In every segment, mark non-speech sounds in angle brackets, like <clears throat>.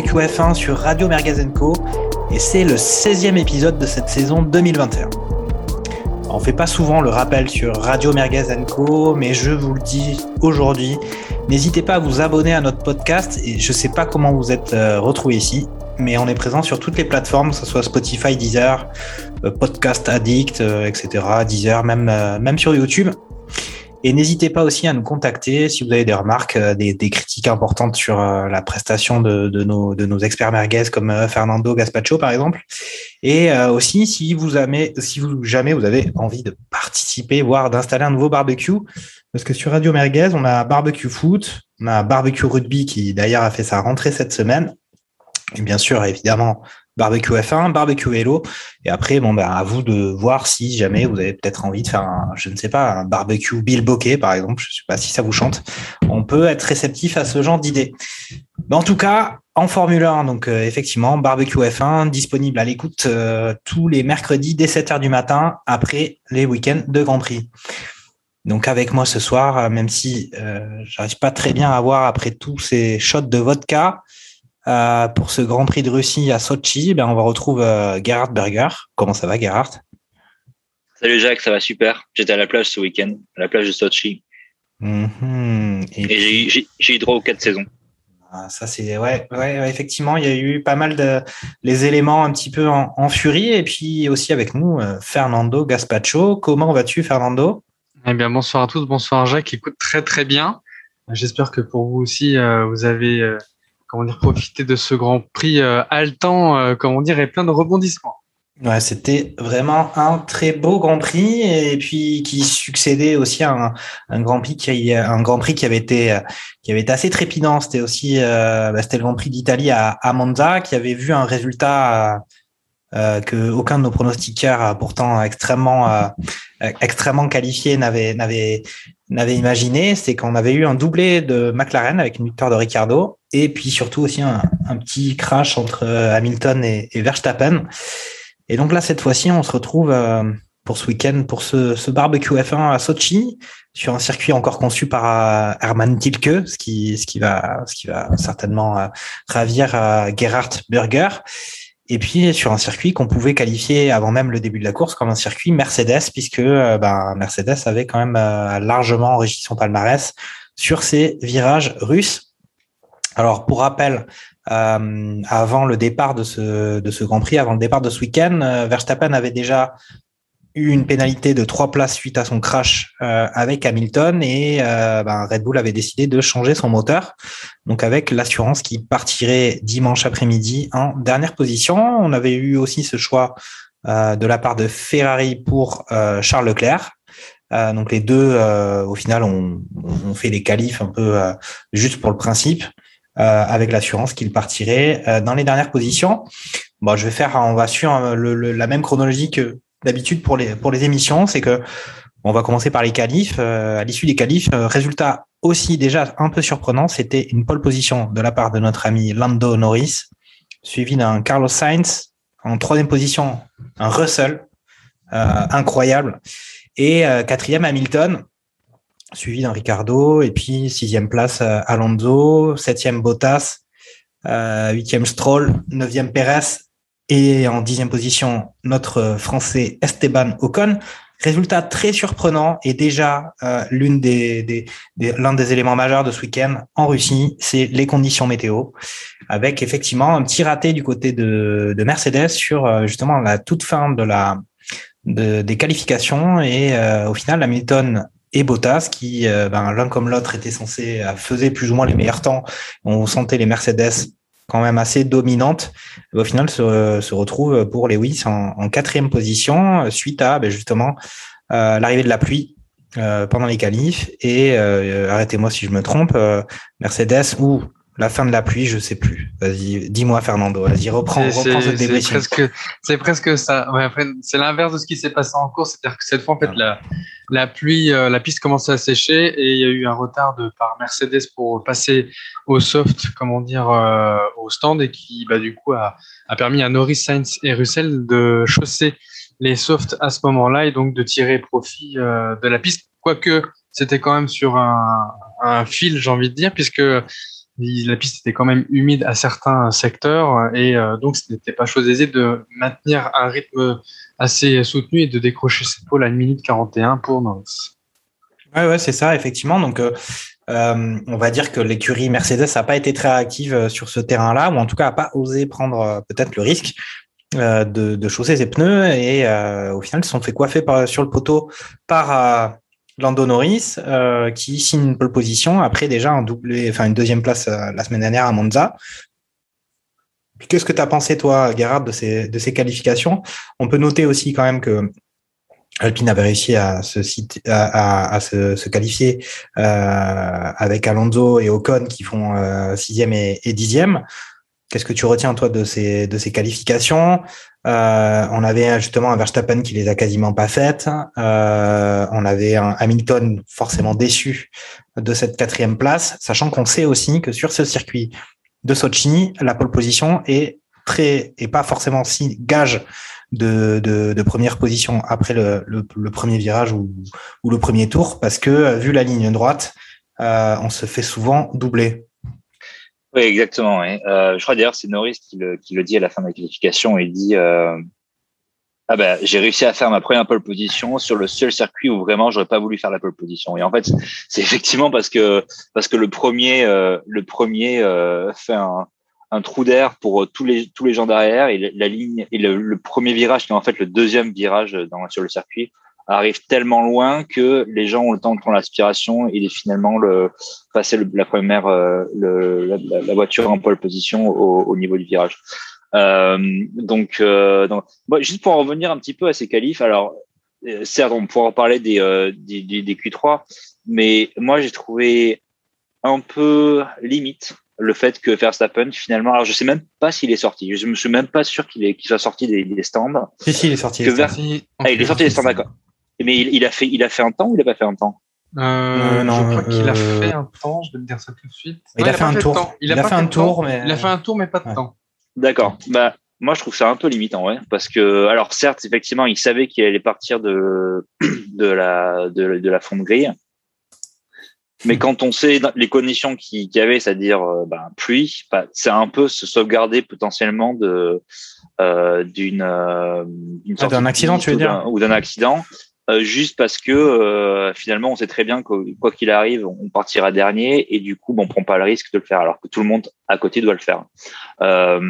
chez Barbecue F1 sur Radio Mergazenco et c'est le 16e épisode de cette saison 2021. On fait pas souvent le rappel sur Radio Mergazenco, mais je vous le dis aujourd'hui, n'hésitez pas à vous abonner à notre podcast et je sais pas comment vous êtes euh, retrouvés ici, mais on est présent sur toutes les plateformes, que ce soit Spotify, Deezer, euh, Podcast Addict, euh, etc., Deezer, même, même sur YouTube. Et n'hésitez pas aussi à nous contacter si vous avez des remarques, des critiques importantes sur euh, la prestation de, nos, experts merguez comme euh, Fernando Gaspacho par exemple. Et euh, aussi si vous jamais, si jamais vous avez envie de participer, voire d'installer un nouveau barbecue, parce que sur Radio Merguez on a barbecue foot, on a barbecue rugby qui d'ailleurs a fait sa rentrée cette semaine. Et bien sûr, évidemment, barbecue F1, barbecue Hello. Et après, bon, ben, à vous de voir si jamais vous avez peut-être envie de faire un, je ne sais pas, un barbecue Bill Bokeh, par exemple. Je ne sais pas si ça vous chante. On peut être réceptif à ce genre d'idées. Mais en tout cas, en Formule 1, donc euh, effectivement, barbecue F1 disponible à l'écoute euh, tous les mercredis dès 7 heures du matin après les week-ends de Grand Prix. Donc avec moi ce soir, euh, même si euh, j'arrive pas très bien à voir après tous ces shots de vodka, euh, pour ce Grand Prix de Russie à Sochi, ben on va retrouver euh, Gerhard Berger. Comment ça va, Gerhard? Salut Jacques, ça va super. J'étais à la plage ce week-end, à la plage de Sochi, Mhm. Et, et j'ai eu- j'ai j'ai eu droit aux quatre saisons. ah, ça c'est ouais, ouais, ouais, effectivement, il y a eu pas mal de les éléments un petit peu en, en furie et puis aussi avec nous euh, Fernando Gaspacho. Comment vas-tu, Fernando? Eh bien, bonsoir à tous, bonsoir Jacques. Écoute, très très bien. J'espère que pour vous aussi, euh, vous avez euh, comment dire profité de ce Grand Prix euh, haletant, euh, comment dire, et plein de rebondissements. Ouais, c'était vraiment un très beau Grand Prix et puis qui succédait aussi à un, Grand Prix qui un Grand Prix qui avait été qui avait été assez trépidant. C'était aussi euh, bah, c'était le Grand Prix d'Italie à, à Monza qui avait vu un résultat euh, euh, que aucun de nos pronostiqueurs euh, pourtant extrêmement euh, extrêmement qualifiés n'avait n'avait n'avait imaginé. C'est qu'on avait eu un doublé de McLaren avec une victoire de Ricardo et puis surtout aussi un, petit crash entre euh, Hamilton et, Verstappen. Et donc là, cette fois-ci, on se retrouve euh, pour ce week-end, pour ce, ce barbecue F1 à Sochi, sur un circuit encore conçu par euh, Hermann Tilke, ce qui, ce qui va, ce qui va certainement euh, ravir euh, Gerhard Berger. Et puis sur un circuit qu'on pouvait qualifier avant même le début de la course comme un circuit Mercedes, puisque euh, ben, Mercedes avait quand même euh, largement enrichi son palmarès sur ses virages russes. Alors pour rappel, euh, avant le départ de ce, Grand Prix, avant le départ de ce week-end, Verstappen avait déjà eu une pénalité de trois places suite à son crash euh, avec Hamilton et euh, ben, Red Bull avait décidé de changer son moteur, donc avec l'assurance qui partirait dimanche après-midi en dernière position. On avait eu aussi ce choix euh, de la part de Ferrari pour Charles Leclerc. Donc les deux, au final, ont, fait les qualifs un peu juste pour le principe avec l'assurance qu'il partirait dans les dernières positions. Bon, je vais faire, on va suivre la même chronologie que d'habitude pour les pour les émissions, c'est que on va commencer par les qualifs. Euh, à l'issue des qualifs, euh, résultat aussi déjà un peu surprenant, c'était une pole position de la part de notre ami Lando Norris, suivi d'un Carlos Sainz en troisième position, un Russell euh, incroyable et euh, quatrième Hamilton suivi d'un Ricardo, et puis sixième place euh, Alonso, septième Bottas, huitième Stroll, neuvième Perez, et en dixième position notre Français Esteban Ocon. Résultat très surprenant et déjà euh, l'une des, des, des l'un des éléments majeurs de ce week-end en Russie, c'est les conditions météo, avec effectivement un petit raté du côté de, de Mercedes sur euh, justement la toute fin de la de, des qualifications. Et euh, au final Hamilton et Bottas qui euh, ben, l'un comme l'autre était censé euh, faisait plus ou moins les meilleurs temps. On sentait les Mercedes quand même assez dominantes au final se, se retrouve pour Lewis en, en quatrième position suite à ben, justement euh, l'arrivée de la pluie euh, pendant les qualifs. Et euh, arrêtez-moi si je me trompe euh, Mercedes ou la fin de la pluie, je sais plus. Vas-y, dis-moi Fernando, vas-y, reprends, reprends ce C'est presque, c'est presque ça. Ouais, c'est l'inverse de ce qui s'est passé en course, c'est-à-dire que cette fois, en fait, la, la pluie, euh, la piste commençait à sécher et il y a eu un retard de, par Mercedes pour passer au soft, comment dire, euh, au stand et qui, bah, du coup, a, a permis à Norris, Sainz et Russell de chausser les softs à ce moment-là et donc de tirer profit euh, de la piste, quoique c'était quand même sur un, un fil, j'ai envie de dire, puisque la piste était quand même humide à certains secteurs et euh, donc ce n'était pas chose aisée de maintenir un rythme assez soutenu et de décrocher cette pole à 1 minute 41 pour Norris. Ouais, ouais, c'est ça, effectivement. Donc, euh, euh, on va dire que l'écurie Mercedes n'a pas été très active sur ce terrain-là, ou en tout cas n'a pas osé prendre peut-être le risque de, chausser ses pneus et au final, ils se sont fait coiffer sur le poteau par Lando Norris, euh, qui signe une pole position après déjà un doublé, enfin une deuxième place euh, la semaine dernière à Monza. Qu'est-ce que tu as pensé, toi, Gerhard, de ces, de ces qualifications? On peut noter aussi quand même que Alpine avait réussi à se, à, à, se, se, qualifier euh, avec Alonso et Ocon qui font euh, sixième et, et dixième. Qu'est-ce que tu retiens, toi, de ces, de ces qualifications? Euh, On avait justement un Verstappen qui les a quasiment pas faites. Euh, on avait un Hamilton forcément déçu de cette quatrième place, sachant qu'on sait aussi que sur ce circuit de Sochi, la pole position est très et pas forcément si gage de, première position après le, premier virage ou, ou, le premier tour, parce que vu la ligne droite, euh, on se fait souvent doubler. Oui, exactement. Euh, je crois d'ailleurs c'est Norris qui le, dit à la fin de la qualification. Il dit euh, ah ben j'ai réussi à faire ma première pole position sur le seul circuit où vraiment j'aurais pas voulu faire la pole position. Et en fait <laughs> c'est effectivement parce que parce que le premier euh, le premier fait un, un trou d'air pour tous les tous les gens derrière et la ligne et le, premier virage qui est en fait le deuxième virage sur le circuit arrive tellement loin que les gens ont le temps de prendre l'aspiration et finalement le, passer le, la première euh, le, la, la, voiture en pole position au, au niveau du virage. Euh, donc, euh, donc juste pour en revenir un petit peu à ces qualifs, alors certes on pourra parler des, euh, des, des, des Q3, mais moi j'ai trouvé un peu limite le fait que Verstappen finalement, alors je sais même pas s'il est sorti, je me suis même pas sûr qu'il soit sorti des, des stands. Si si, il est sorti. Que Ver... ah, il est sorti des stands, d'accord. Mais il, il, a fait, il a fait un temps ou il a pas fait un temps? Euh, euh, non, je crois qu'il a fait un temps. Je vais te dire ça tout de suite. Il, a, fait un tour. Il, a, fait un tour, mais il a fait un tour, mais pas de ouais. temps. D'accord. Bah, moi, je trouve ça un peu limitant, ouais, parce que, alors, certes, effectivement, il savait qu'il allait partir de <clears throat> de la de, de la fonderie, mais quand on sait les conditions qu'il y avait, c'est-à-dire euh, bah, pluie, bah, c'est un peu se sauvegarder potentiellement de euh, d'une euh, ah, d'un accident, tu veux dire, ou d'un accident. Euh, juste parce que euh, finalement on sait très bien que quoi qu'il arrive, on partira dernier et du coup bon, on prend pas le risque de le faire alors que tout le monde à côté doit le faire. Euh,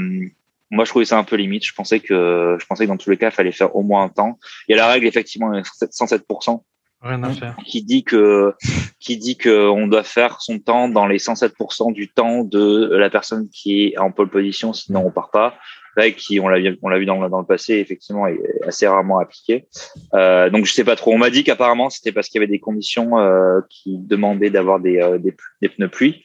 moi je trouvais ça un peu limite. Je pensais que je pensais que dans tous les cas il fallait faire au moins un temps. Il y a la règle effectivement 107%. Rien à faire. Qui dit que qui dit que on doit faire son temps dans les 107% du temps de la personne qui est en pole position, sinon on part pas règle qui, on l'a on l'a vu dans, dans le passé, effectivement, est assez rarement appliquée. Euh, donc je sais pas trop. On m'a dit qu'apparemment c'était parce qu'il y avait des conditions euh, qui demandaient d'avoir des, euh, des, des, pneus pluie.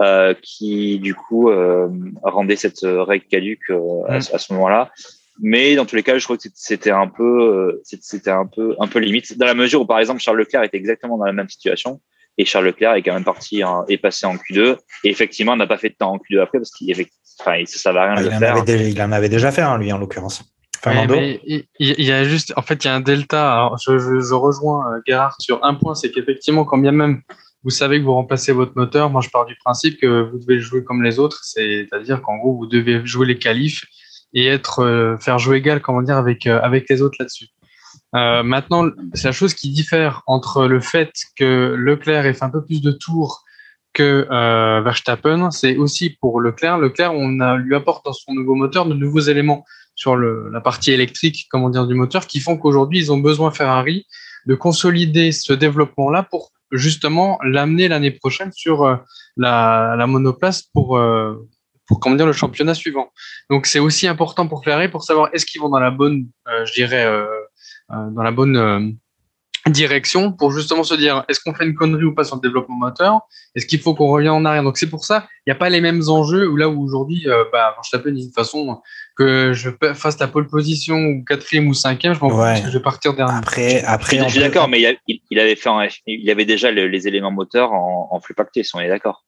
Euh, qui du coup euh, rendait cette règle caduque euh, à, à, ce moment-là. Mais dans tous les cas, je crois que c'était un peu, c'était un peu, un peu limite dans la mesure où, par exemple, Charles Leclerc était exactement dans la même situation et Charles Leclerc est quand même parti, en, est passé en Q2 et effectivement n'a pas fait de temps en Q2 après parce qu'il enfin, ça va rien ah, de il, en faire. Avait, il en avait déjà fait, hein, lui, en l'occurrence. Il, y a juste, en fait, il y a un delta. Alors, je, je, je rejoins euh, Gérard sur un point, c'est qu'effectivement, quand bien même vous savez que vous remplacez votre moteur, moi je pars du principe que vous devez jouer comme les autres, c'est-à-dire qu'en gros vous devez jouer les qualifs et être euh, faire jouer égal, comment dire, avec euh, avec les autres là-dessus. Euh, maintenant, c'est la chose qui diffère entre le fait que Leclerc ait fait un peu plus de tours que euh, Verstappen, c'est aussi pour Leclerc. Leclerc, on lui apporte dans son nouveau moteur de nouveaux éléments sur la partie électrique, comment dire, du moteur, qui font qu'aujourd'hui, ils ont besoin Ferrari de consolider ce développement-là pour justement l'amener l'année prochaine sur euh, la, la, monoplace pour, euh, pour comment dire, le championnat suivant. Donc c'est aussi important pour Ferrari pour savoir est-ce qu'ils vont dans la bonne, je dirais, dans la bonne direction pour justement se dire est-ce qu'on fait une connerie ou pas sur le développement moteur? Est-ce qu'il faut qu'on revienne en arrière? Donc c'est pour ça, il n'y a pas les mêmes enjeux où là où aujourd'hui, euh, bah, Verstappen dit de toute façon que je fasse la pole position ou quatrième ou cinquième, je m'en fous que je vais partir dernier. Après, après, je suis d'accord, mais il, il, avait fait, en, il avait déjà les éléments moteurs en, en flux practice, on est d'accord.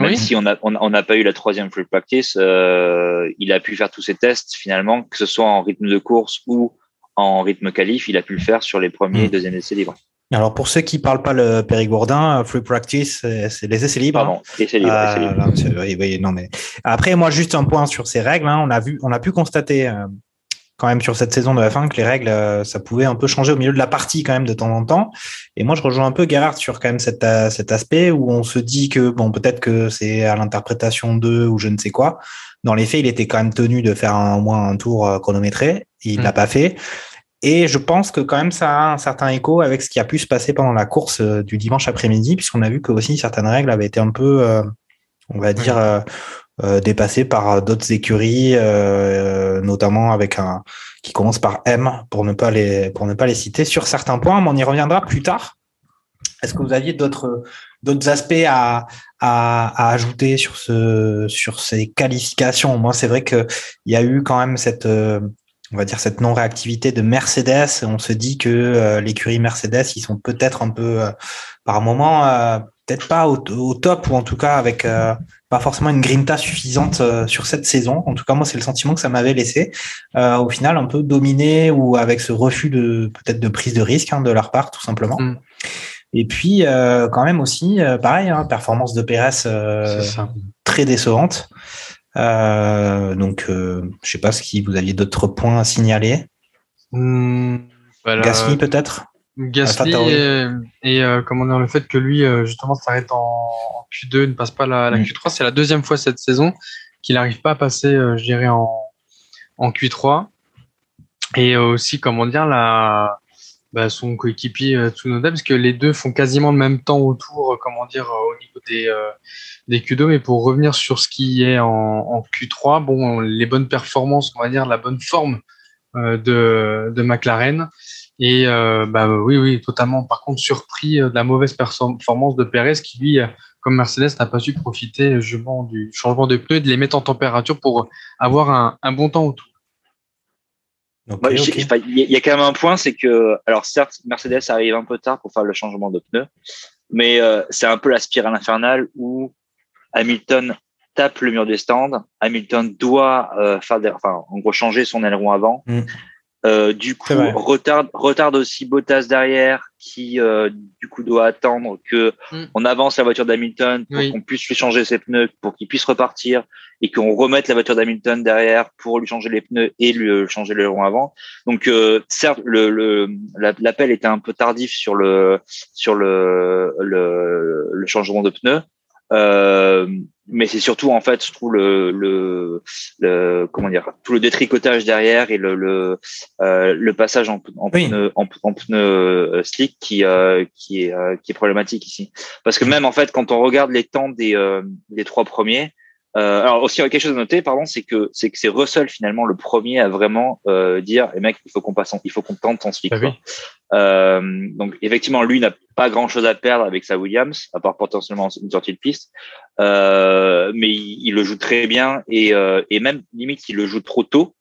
Même si on n'a on, on pas eu la troisième free practice, euh, il a pu faire tous ses tests finalement, que ce soit en rythme de course ou en rythme qualif, il a pu le faire sur les premiers et hmm. deuxièmes essais libres. Alors pour ceux qui parlent pas le périgourdin, free practice, c'est les essais libres. Pardon, essais libres. Euh, essais libres. non mais après moi juste un point sur ces règles. Hein, on a vu, on a pu constater euh, quand même sur cette saison de F1 que les règles, euh, ça pouvait un peu changer au milieu de la partie quand même de temps en temps. Et moi, je rejoins un peu Gerhard sur quand même cet, euh, cet aspect où on se dit que bon, peut-être que c'est à l'interprétation d'eux ou je ne sais quoi. Dans les faits, il était quand même tenu de faire au moins un tour euh, chronométré. Il mm. l'a pas fait. Et je pense que quand même ça a un certain écho avec ce qui a pu se passer pendant la course du dimanche après-midi, puisqu'on a vu que aussi certaines règles avaient été un peu, on va dire, euh, dépassé par euh, d'autres écuries, euh, notamment avec un qui commence par M pour ne pas les pour ne pas les citer sur certains points, mais on y reviendra plus tard. Est-ce que vous aviez d'autres d'autres aspects à, à, à, ajouter sur ce sur ces qualifications? Moi, c'est vrai que il y a eu quand même cette on va dire cette non réactivité de Mercedes. On se dit que l'écurie Mercedes, ils sont peut-être un peu par moment peut-être pas au, au, top ou en tout cas avec pas forcément une grinta suffisante euh, sur cette saison. En tout cas, moi, c'est le sentiment que ça m'avait laissé. Euh, au final, un peu dominé ou avec ce refus de peut-être de prise de risque hein, de leur part, tout simplement. Mm. Et puis, euh, quand même aussi, euh, pareil, hein, performance de Pérez euh, très décevante. Donc, je sais pas si vous aviez d'autres points à signaler. Mmh, Gasly peut-être? Gasly et, euh, comment dire le fait que lui euh, justement s'arrête en, Q2 ne passe pas la, la mm. Q3 c'est la deuxième fois cette saison qu'il n'arrive pas à passer euh, je dirais en, en Q3 et aussi comment dire la bah, son coéquipier Tsunoda parce que les deux font quasiment le même temps autour comment dire au niveau des des Q2 mais pour revenir sur ce qui est en, en Q3 bon les bonnes performances on va dire la bonne forme de de McLaren et euh, bah oui, oui, totalement. Par contre, surpris euh, de la mauvaise performance de Perez qui, lui, euh, comme Mercedes, n'a pas su profiter justement du changement de pneus et de les mettre en température pour avoir un, un bon temps autour. Il y a quand même un point, c'est que, alors certes, Mercedes arrive un peu tard pour faire le changement de pneus, mais euh, c'est un peu la spirale infernale où Hamilton tape le mur des stands. Hamilton doit euh, faire, des, enfin, en gros, changer son aileron avant. Mm. Euh, du coup, retarde, retarde aussi Bottas derrière, qui euh, du coup doit attendre que mm. on avance la voiture d'Hamilton pour qu'on puisse lui changer ses pneus, pour qu'il puisse repartir et qu'on remette la voiture d'Hamilton derrière pour lui changer les pneus et lui euh, changer le rond avant. Donc euh, certes, le, le l'appel était un peu tardif sur le sur le, le, le changement de pneus. Euh, mais c'est surtout en fait je trouve le, le, le, comment dire tout le détricotage derrière et le le, euh, le passage en, en pneu en, en pneu euh, slick qui euh, qui est euh, qui est problématique ici. Parce que même en fait quand on regarde les temps des des trois premiers euh, alors aussi quelque chose à noter, pardon, c'est que c'est que c'est Russell finalement le premier à vraiment euh, dire, et eh mec, il faut qu'on passe, il faut qu'on tente son slick. Ah euh, donc effectivement, lui n'a pas grand chose à perdre avec sa Williams, à part potentiellement une sortie de piste, euh, mais il, il, le joue très bien et, euh, et même limite il le joue trop tôt.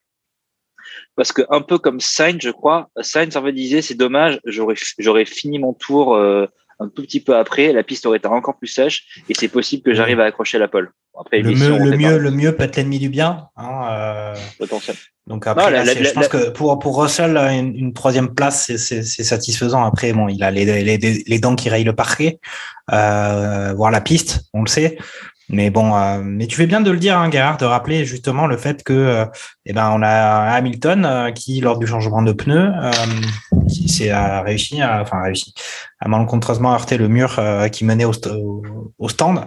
Parce que un peu comme Sainz, je crois, Sainz en fait disait c'est dommage, j'aurais j'aurais fini mon tour euh, un tout petit peu après, la piste aurait été encore plus sèche et c'est possible que j'arrive à accrocher la pole. Après, le, mieux, le, mieux, le mieux peut être l'ennemi du bien. Hein, euh... Donc après, je pense que pour pour Russell, une, une troisième place, c'est satisfaisant. Après, bon, il a les, les, les dents qui rayent le parquet, euh, voir la piste, on le sait. Mais bon, euh, mais tu fais bien de le dire, hein, Gerhard, de rappeler justement le fait que, euh, eh ben, on a Hamilton euh, qui, lors du changement de pneus, s'est réussi, à, enfin réussi, à malencontreusement heurter le mur qui menait au, au, stand.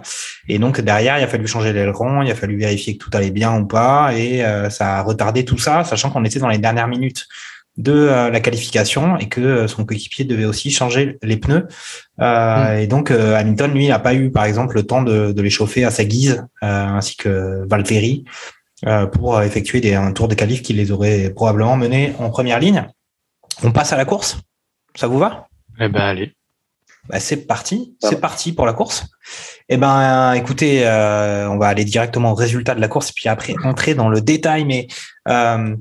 Et donc derrière, il a fallu changer l'aileron, il a fallu vérifier que tout allait bien ou pas, et ça a retardé tout ça, sachant qu'on était dans les dernières minutes de euh, la qualification et que euh, son coéquipier devait aussi changer les pneus. Euh, mm. Et donc Hamilton, lui, n'a pas eu, par exemple, le temps de, de les chauffer à sa guise, ainsi que Valtteri, pour effectuer des, un tour de qualif qui les aurait probablement menés en première ligne. On passe à la course. Ça vous va? Eh ben allez. Bah, c'est parti, c'est parti pour la course. Eh ben, écoutez, euh, on va aller directement au résultat de la course, puis après entrer dans le détail. Mais euh,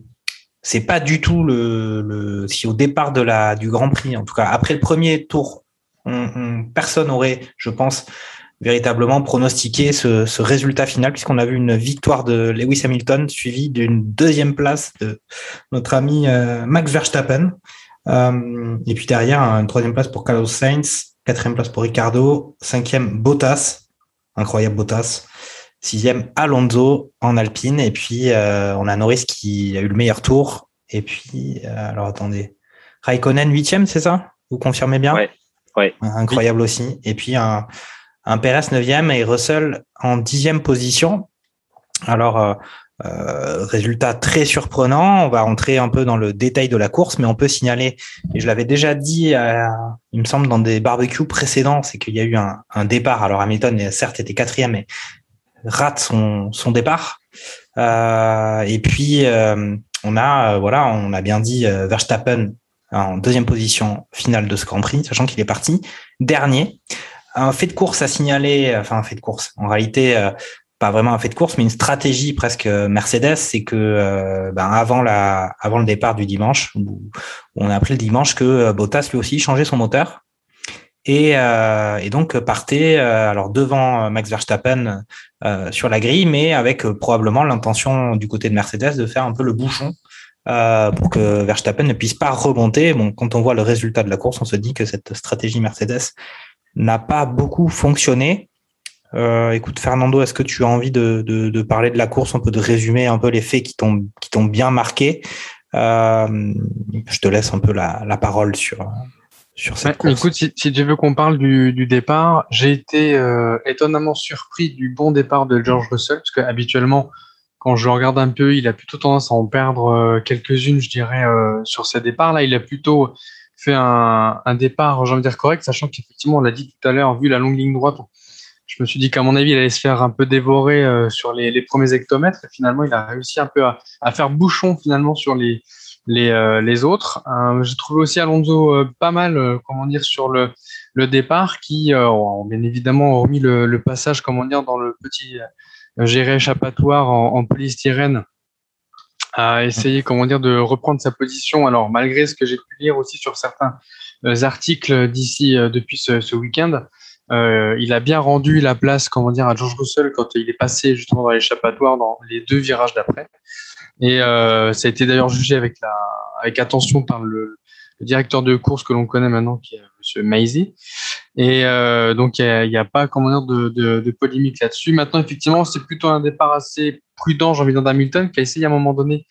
c'est pas du tout le, si au départ du Grand Prix, en tout cas après le premier tour, on, on, personne aurait, je pense, véritablement pronostiqué ce, ce résultat final, puisqu'on a vu une victoire de Lewis Hamilton suivie d'une deuxième place de notre ami euh, Max Verstappen. Euh, et puis derrière, une troisième place pour Carlos Sainz, quatrième place pour Ricardo, cinquième Bottas, incroyable Bottas, sixième Alonso en Alpine, et puis euh, on a Norris qui a eu le meilleur tour, et puis euh, alors attendez, Raikkonen huitième, c'est ça? Vous confirmez bien? Ouais. Ouais. Incroyable oui. aussi. Et puis un, un Perez neuvième et Russell en dixième position. Alors euh, euh, résultat très surprenant. On va rentrer un peu dans le détail de la course, mais on peut signaler, et je l'avais déjà dit, euh, il me semble, dans des barbecues précédents, c'est qu'il y a eu un, un, départ. Alors Hamilton, certes, était quatrième, mais rate son, son départ. Euh, et puis, on a, voilà, on a bien dit Verstappen en deuxième position finale de ce Grand Prix, sachant qu'il est parti dernier. Un fait de course à signaler, enfin un fait de course. En réalité, pas vraiment un fait de course, mais une stratégie presque Mercedes, c'est que euh, ben avant la, avant le départ du dimanche, on a appris le dimanche que Bottas lui aussi changeait son moteur et, euh, et donc partait euh, alors devant Max Verstappen euh, sur la grille, mais avec probablement l'intention du côté de Mercedes de faire un peu le bouchon pour que Verstappen ne puisse pas remonter. Bon, quand on voit le résultat de la course, on se dit que cette stratégie Mercedes n'a pas beaucoup fonctionné. Euh, écoute, Fernando, est-ce que tu as envie de, de, de, parler de la course, un peu de résumer un peu les faits qui t'ont qui t'ont bien marqué? Euh, Je te laisse un peu la, la parole sur sur cette course. Écoute, si, si, tu veux qu'on parle du, du départ, j'ai été euh, étonnamment surpris du bon départ de George Russell, parce que habituellement, quand je regarde un peu, il a plutôt tendance à en perdre euh, quelques-unes, je dirais, euh, sur ses départs. Là, il a plutôt fait un, un départ, j'ai envie de dire correct, sachant qu'effectivement, on l'a dit tout à l'heure, vu la longue ligne droite, je me suis dit qu'à mon avis, il allait se faire un peu dévorer euh, sur les, les, premiers hectomètres. Et finalement, il a réussi un peu à, à faire bouchon finalement sur les les, euh, les autres. Euh, J'ai trouvé aussi Alonso euh, pas mal, comment dire, sur le le départ, qui bien évidemment hormis le, le, passage, comment dire, dans le petit géré échappatoire en, en polystyrène a essayé, comment dire, de reprendre sa position. Alors, malgré ce que j'ai pu lire aussi sur certains articles d'ici depuis ce, ce week-end, euh, il a bien rendu la place, comment dire, à George Russell quand il est passé justement dans l'échappatoire dans les deux virages d'après. Et euh, ça a été d'ailleurs jugé avec la, avec attention par le, le directeur de course que l'on connaît maintenant, qui est Monsieur Maisie. Et euh, donc il n'y a, pas, comment dire, de, de, de polémique là-dessus. Maintenant, effectivement, c'est plutôt un départ assez prudent, j'ai envie d'Hamilton, qui a essayé à un moment donné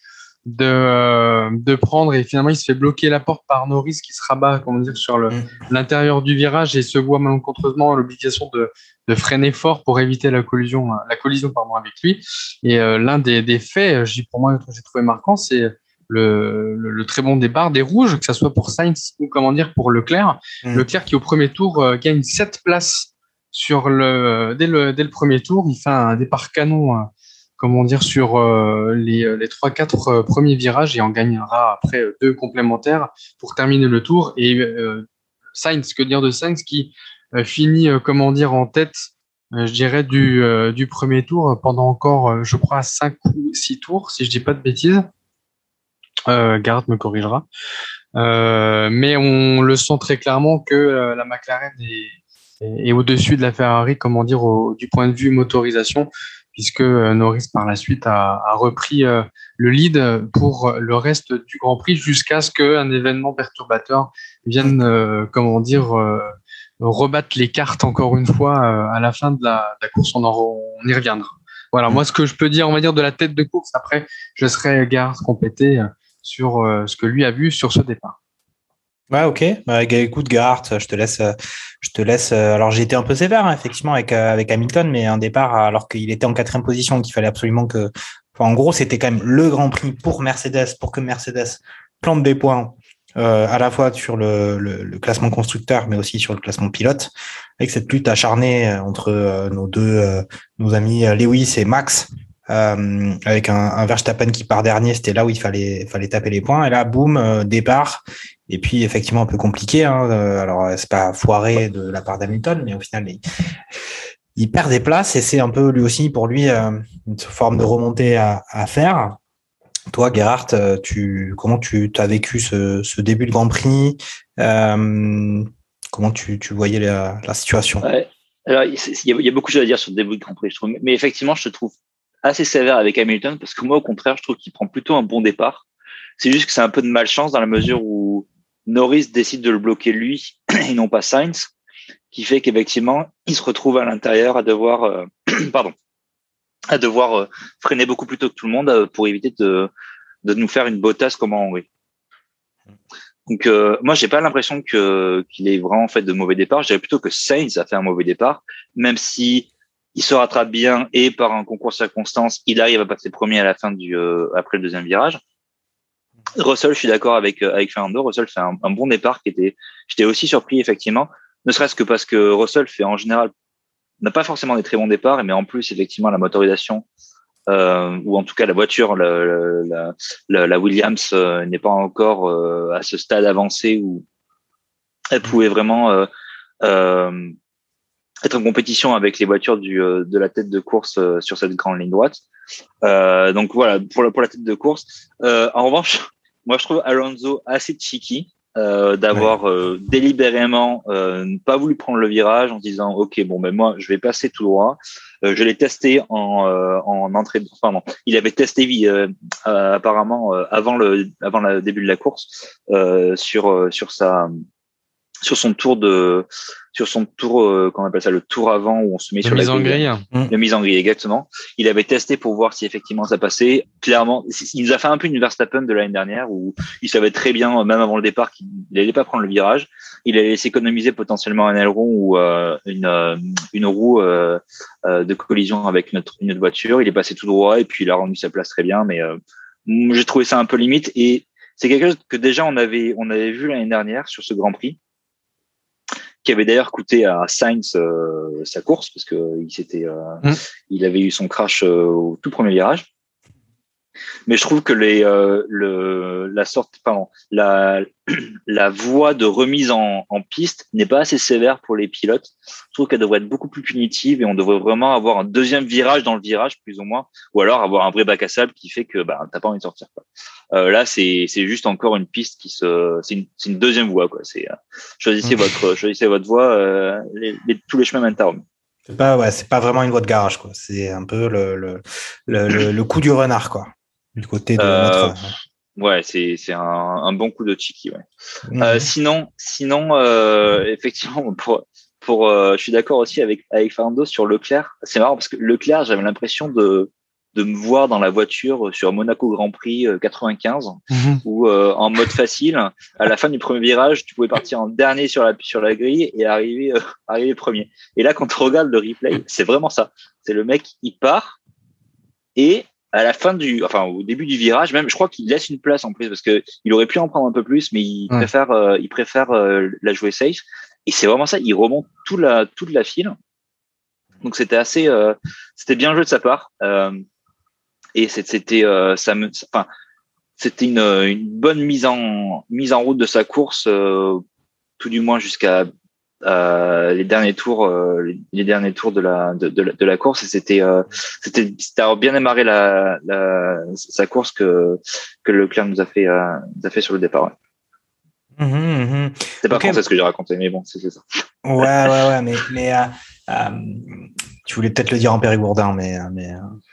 de, euh, de prendre et finalement il se fait bloquer la porte par Norris qui se rabat comment dire sur le l'intérieur du virage et se voit malencontreusement l'obligation de, de freiner fort pour éviter la collision la collision pardon avec lui. Et euh, l'un des, des faits dis pour moi que j'ai trouvé marquant c'est le, le, le, très bon départ des rouges que ça soit pour Sainz ou comment dire pour Leclerc. Mmh. Leclerc qui au premier tour euh, gagne sept places sur le dès le dès le premier tour il fait un départ canon comment dire, sur euh, les, les 3-4 euh, premiers virages et en gagnera après deux complémentaires pour terminer le tour. Et euh, Sainz, que dire de Sainz qui euh, finit, euh, comment dire, en tête, euh, je dirais, du, premier tour pendant encore, je crois, 5 ou 6 tours, si je dis pas de bêtises. Euh, Gareth me corrigera. mais on le sent très clairement que la McLaren est, au-dessus de la Ferrari, comment dire, du point de vue motorisation puisque Norris par la suite a, a repris euh, le lead pour le reste du Grand Prix jusqu'à ce qu'un événement perturbateur vienne, euh, comment dire, euh, rebattre les cartes encore une fois à la fin de la, de la course. On, en, on, y reviendra. Voilà, moi ce que je peux dire, on va dire de la tête de course. Après, je serai garde complété sur ce que lui a vu sur ce départ. Ouais, ok. Bah, écoute, Gerhardt, je te laisse. Je te laisse. Alors, j'ai été un peu sévère, hein, effectivement, avec avec Hamilton, mais un départ alors qu'il était en quatrième position, qu'il fallait absolument que. Enfin, en gros, c'était quand même le Grand Prix pour Mercedes, pour que Mercedes plante des points euh, à la fois sur le, le, classement constructeur, mais aussi sur le classement pilote, avec cette lutte acharnée entre euh, nos deux, euh, nos amis Lewis et Max. Euh, avec un, un Verstappen qui part dernier, c'était là où il fallait, fallait taper les points. Et là, boum, euh, départ. Et puis effectivement un peu compliqué. Hein, euh, alors c'est pas foiré de la part d'Hamilton, mais au final, il, perd des places et c'est un peu lui aussi pour lui une forme de remontée à, faire. Toi, Gerhardt, tu, comment tu as vécu ce, début de Grand Prix? Comment tu, voyais la, situation? Il y, a, beaucoup de choses à dire sur le début de Grand Prix. Mais effectivement, je te trouve assez sévère avec Hamilton parce que moi, au contraire, je trouve qu'il prend plutôt un bon départ. C'est juste que c'est un peu de malchance dans la mesure où Norris décide de le bloquer lui <clears throat> et non pas Sainz, qui fait qu'effectivement, il se retrouve à l'intérieur à devoir, euh, <clears throat> pardon, à devoir euh, freiner beaucoup plus tôt que tout le monde euh, pour éviter de, de nous faire une bottasse comme en Hongrie. Donc euh, moi j'ai pas l'impression que qu'il ait vraiment fait de mauvais départ. Je dirais plutôt que Sainz a fait un mauvais départ, même si il se rattrape bien et par un concours de circonstances, il arrive à passer premier à la fin du euh, après le deuxième virage. Russell, je suis d'accord avec avec Fernando. Russell fait un, bon départ qui était. J'étais aussi surpris effectivement, ne serait-ce que parce que Russell fait en général n'a pas forcément des très bons départs, mais en plus effectivement la motorisation euh, ou en tout cas la voiture, la, la, la, la Williams euh, n'est pas encore euh, à ce stade avancé où elle pouvait vraiment euh, euh, être en compétition avec les voitures du, de la tête de course sur cette grande ligne droite. donc voilà pour la, pour la tête de course. en revanche, <laughs> moi je trouve Alonso assez cheeky. Euh, d'avoir ouais. euh, délibérément euh, pas voulu prendre le virage en disant ok bon ben moi je vais passer tout droit euh, je l'ai testé en en entrée pardon il avait testé apparemment avant le avant le début de la course sur sur sa sur son tour de sur son tour euh, comment on appelle ça le tour avant où on se met de sur mise la en grille de mise en grille exactement. Il avait testé pour voir si effectivement ça passait. Clairement il nous a fait un peu une Verstappen de l'année dernière où il savait très bien même avant le départ qu'il n'allait pas prendre le virage. Il allait s'économiser potentiellement un aileron ou euh, une euh, une roue euh, de collision avec notre une autre voiture. Il est passé tout droit et puis il a rendu sa place très bien. Mais j'ai trouvé ça un peu limite. Et c'est quelque chose que déjà on avait on avait vu l'année dernière sur ce Grand Prix qui avait d'ailleurs coûté à Sainz euh, sa course parce que il s'était, euh, mmh. il avait eu son crash euh, au tout premier virage. Mais je trouve que les, euh, le, la sorte, pardon, la, <clears throat> la voie de remise en, en piste n'est pas assez sévère pour les pilotes. Je trouve qu'elle devrait être beaucoup plus punitive et on devrait vraiment avoir un deuxième virage dans le virage, plus ou moins, ou alors avoir un vrai bac à sable qui fait que bah, t'as pas envie de sortir. Quoi. Euh, là, c'est juste encore une piste qui se, c'est une, une deuxième voie quoi. C'est euh, choisissez mmh. votre choisissez votre voie, les, les, tous les chemins mènent à Rome. C'est pas ouais, c'est pas vraiment une voie de garage quoi. C'est un peu le le, le, le, le coup du renard quoi du côté de euh, notre... Ouais, c'est c'est un, un, bon coup de Chiki. Ouais. Mmh. Euh, sinon, sinon, euh, effectivement, <laughs> pour pour, euh, je suis d'accord aussi avec avec Fernando sur Leclerc. C'est marrant parce que Leclerc, j'avais l'impression de de me voir dans la voiture sur Monaco Grand Prix 95 mmh. où euh, en mode facile à la fin du premier virage tu pouvais partir en dernier sur la sur la grille et arriver euh, arriver premier et là quand tu regardes le replay c'est vraiment ça c'est le mec il part et à la fin du, enfin au début du virage, même, je crois qu'il laisse une place en plus parce que il aurait pu en prendre un peu plus, mais il ouais. préfère, euh, il préfère euh, la jouer safe. Et c'est vraiment ça, il remonte toute la toute la file. Donc c'était assez, euh, c'était bien joué de sa part. et c'était, ça me, enfin, c'était une, une bonne mise en mise en route de sa course, tout du moins jusqu'à euh, les derniers tours, euh, les, derniers tours de la de, de, de la course, et c'était euh, c'était c'était bien démarré la, la sa course que que Leclerc nous a fait euh, nous a fait sur le départ. Ouais. Mmh, mmh. C'est pas okay. français ce que j'ai raconté, mais bon, c'est ça. Ouais, ouais, ouais, mais mais euh, tu voulais peut-être le dire en périgourdin, mais mais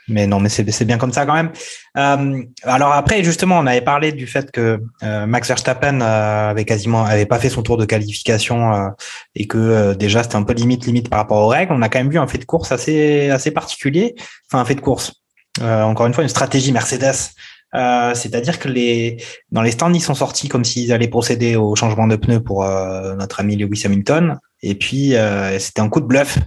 mais non, mais c'est bien comme ça quand même. Euh, alors après, justement, on avait parlé du fait que euh, Max Verstappen euh, avait quasiment avait pas fait son tour de qualification euh, et que euh, déjà c'était un peu limite limite par rapport aux règles. On a quand même vu un fait de course assez assez particulier, enfin un fait de course. Euh, encore une fois, une stratégie Mercedes. C'est-à-dire que les dans les stands ils sont sortis comme s'ils allaient procéder au changement de pneus pour notre ami Lewis Hamilton et puis c'était un coup de bluff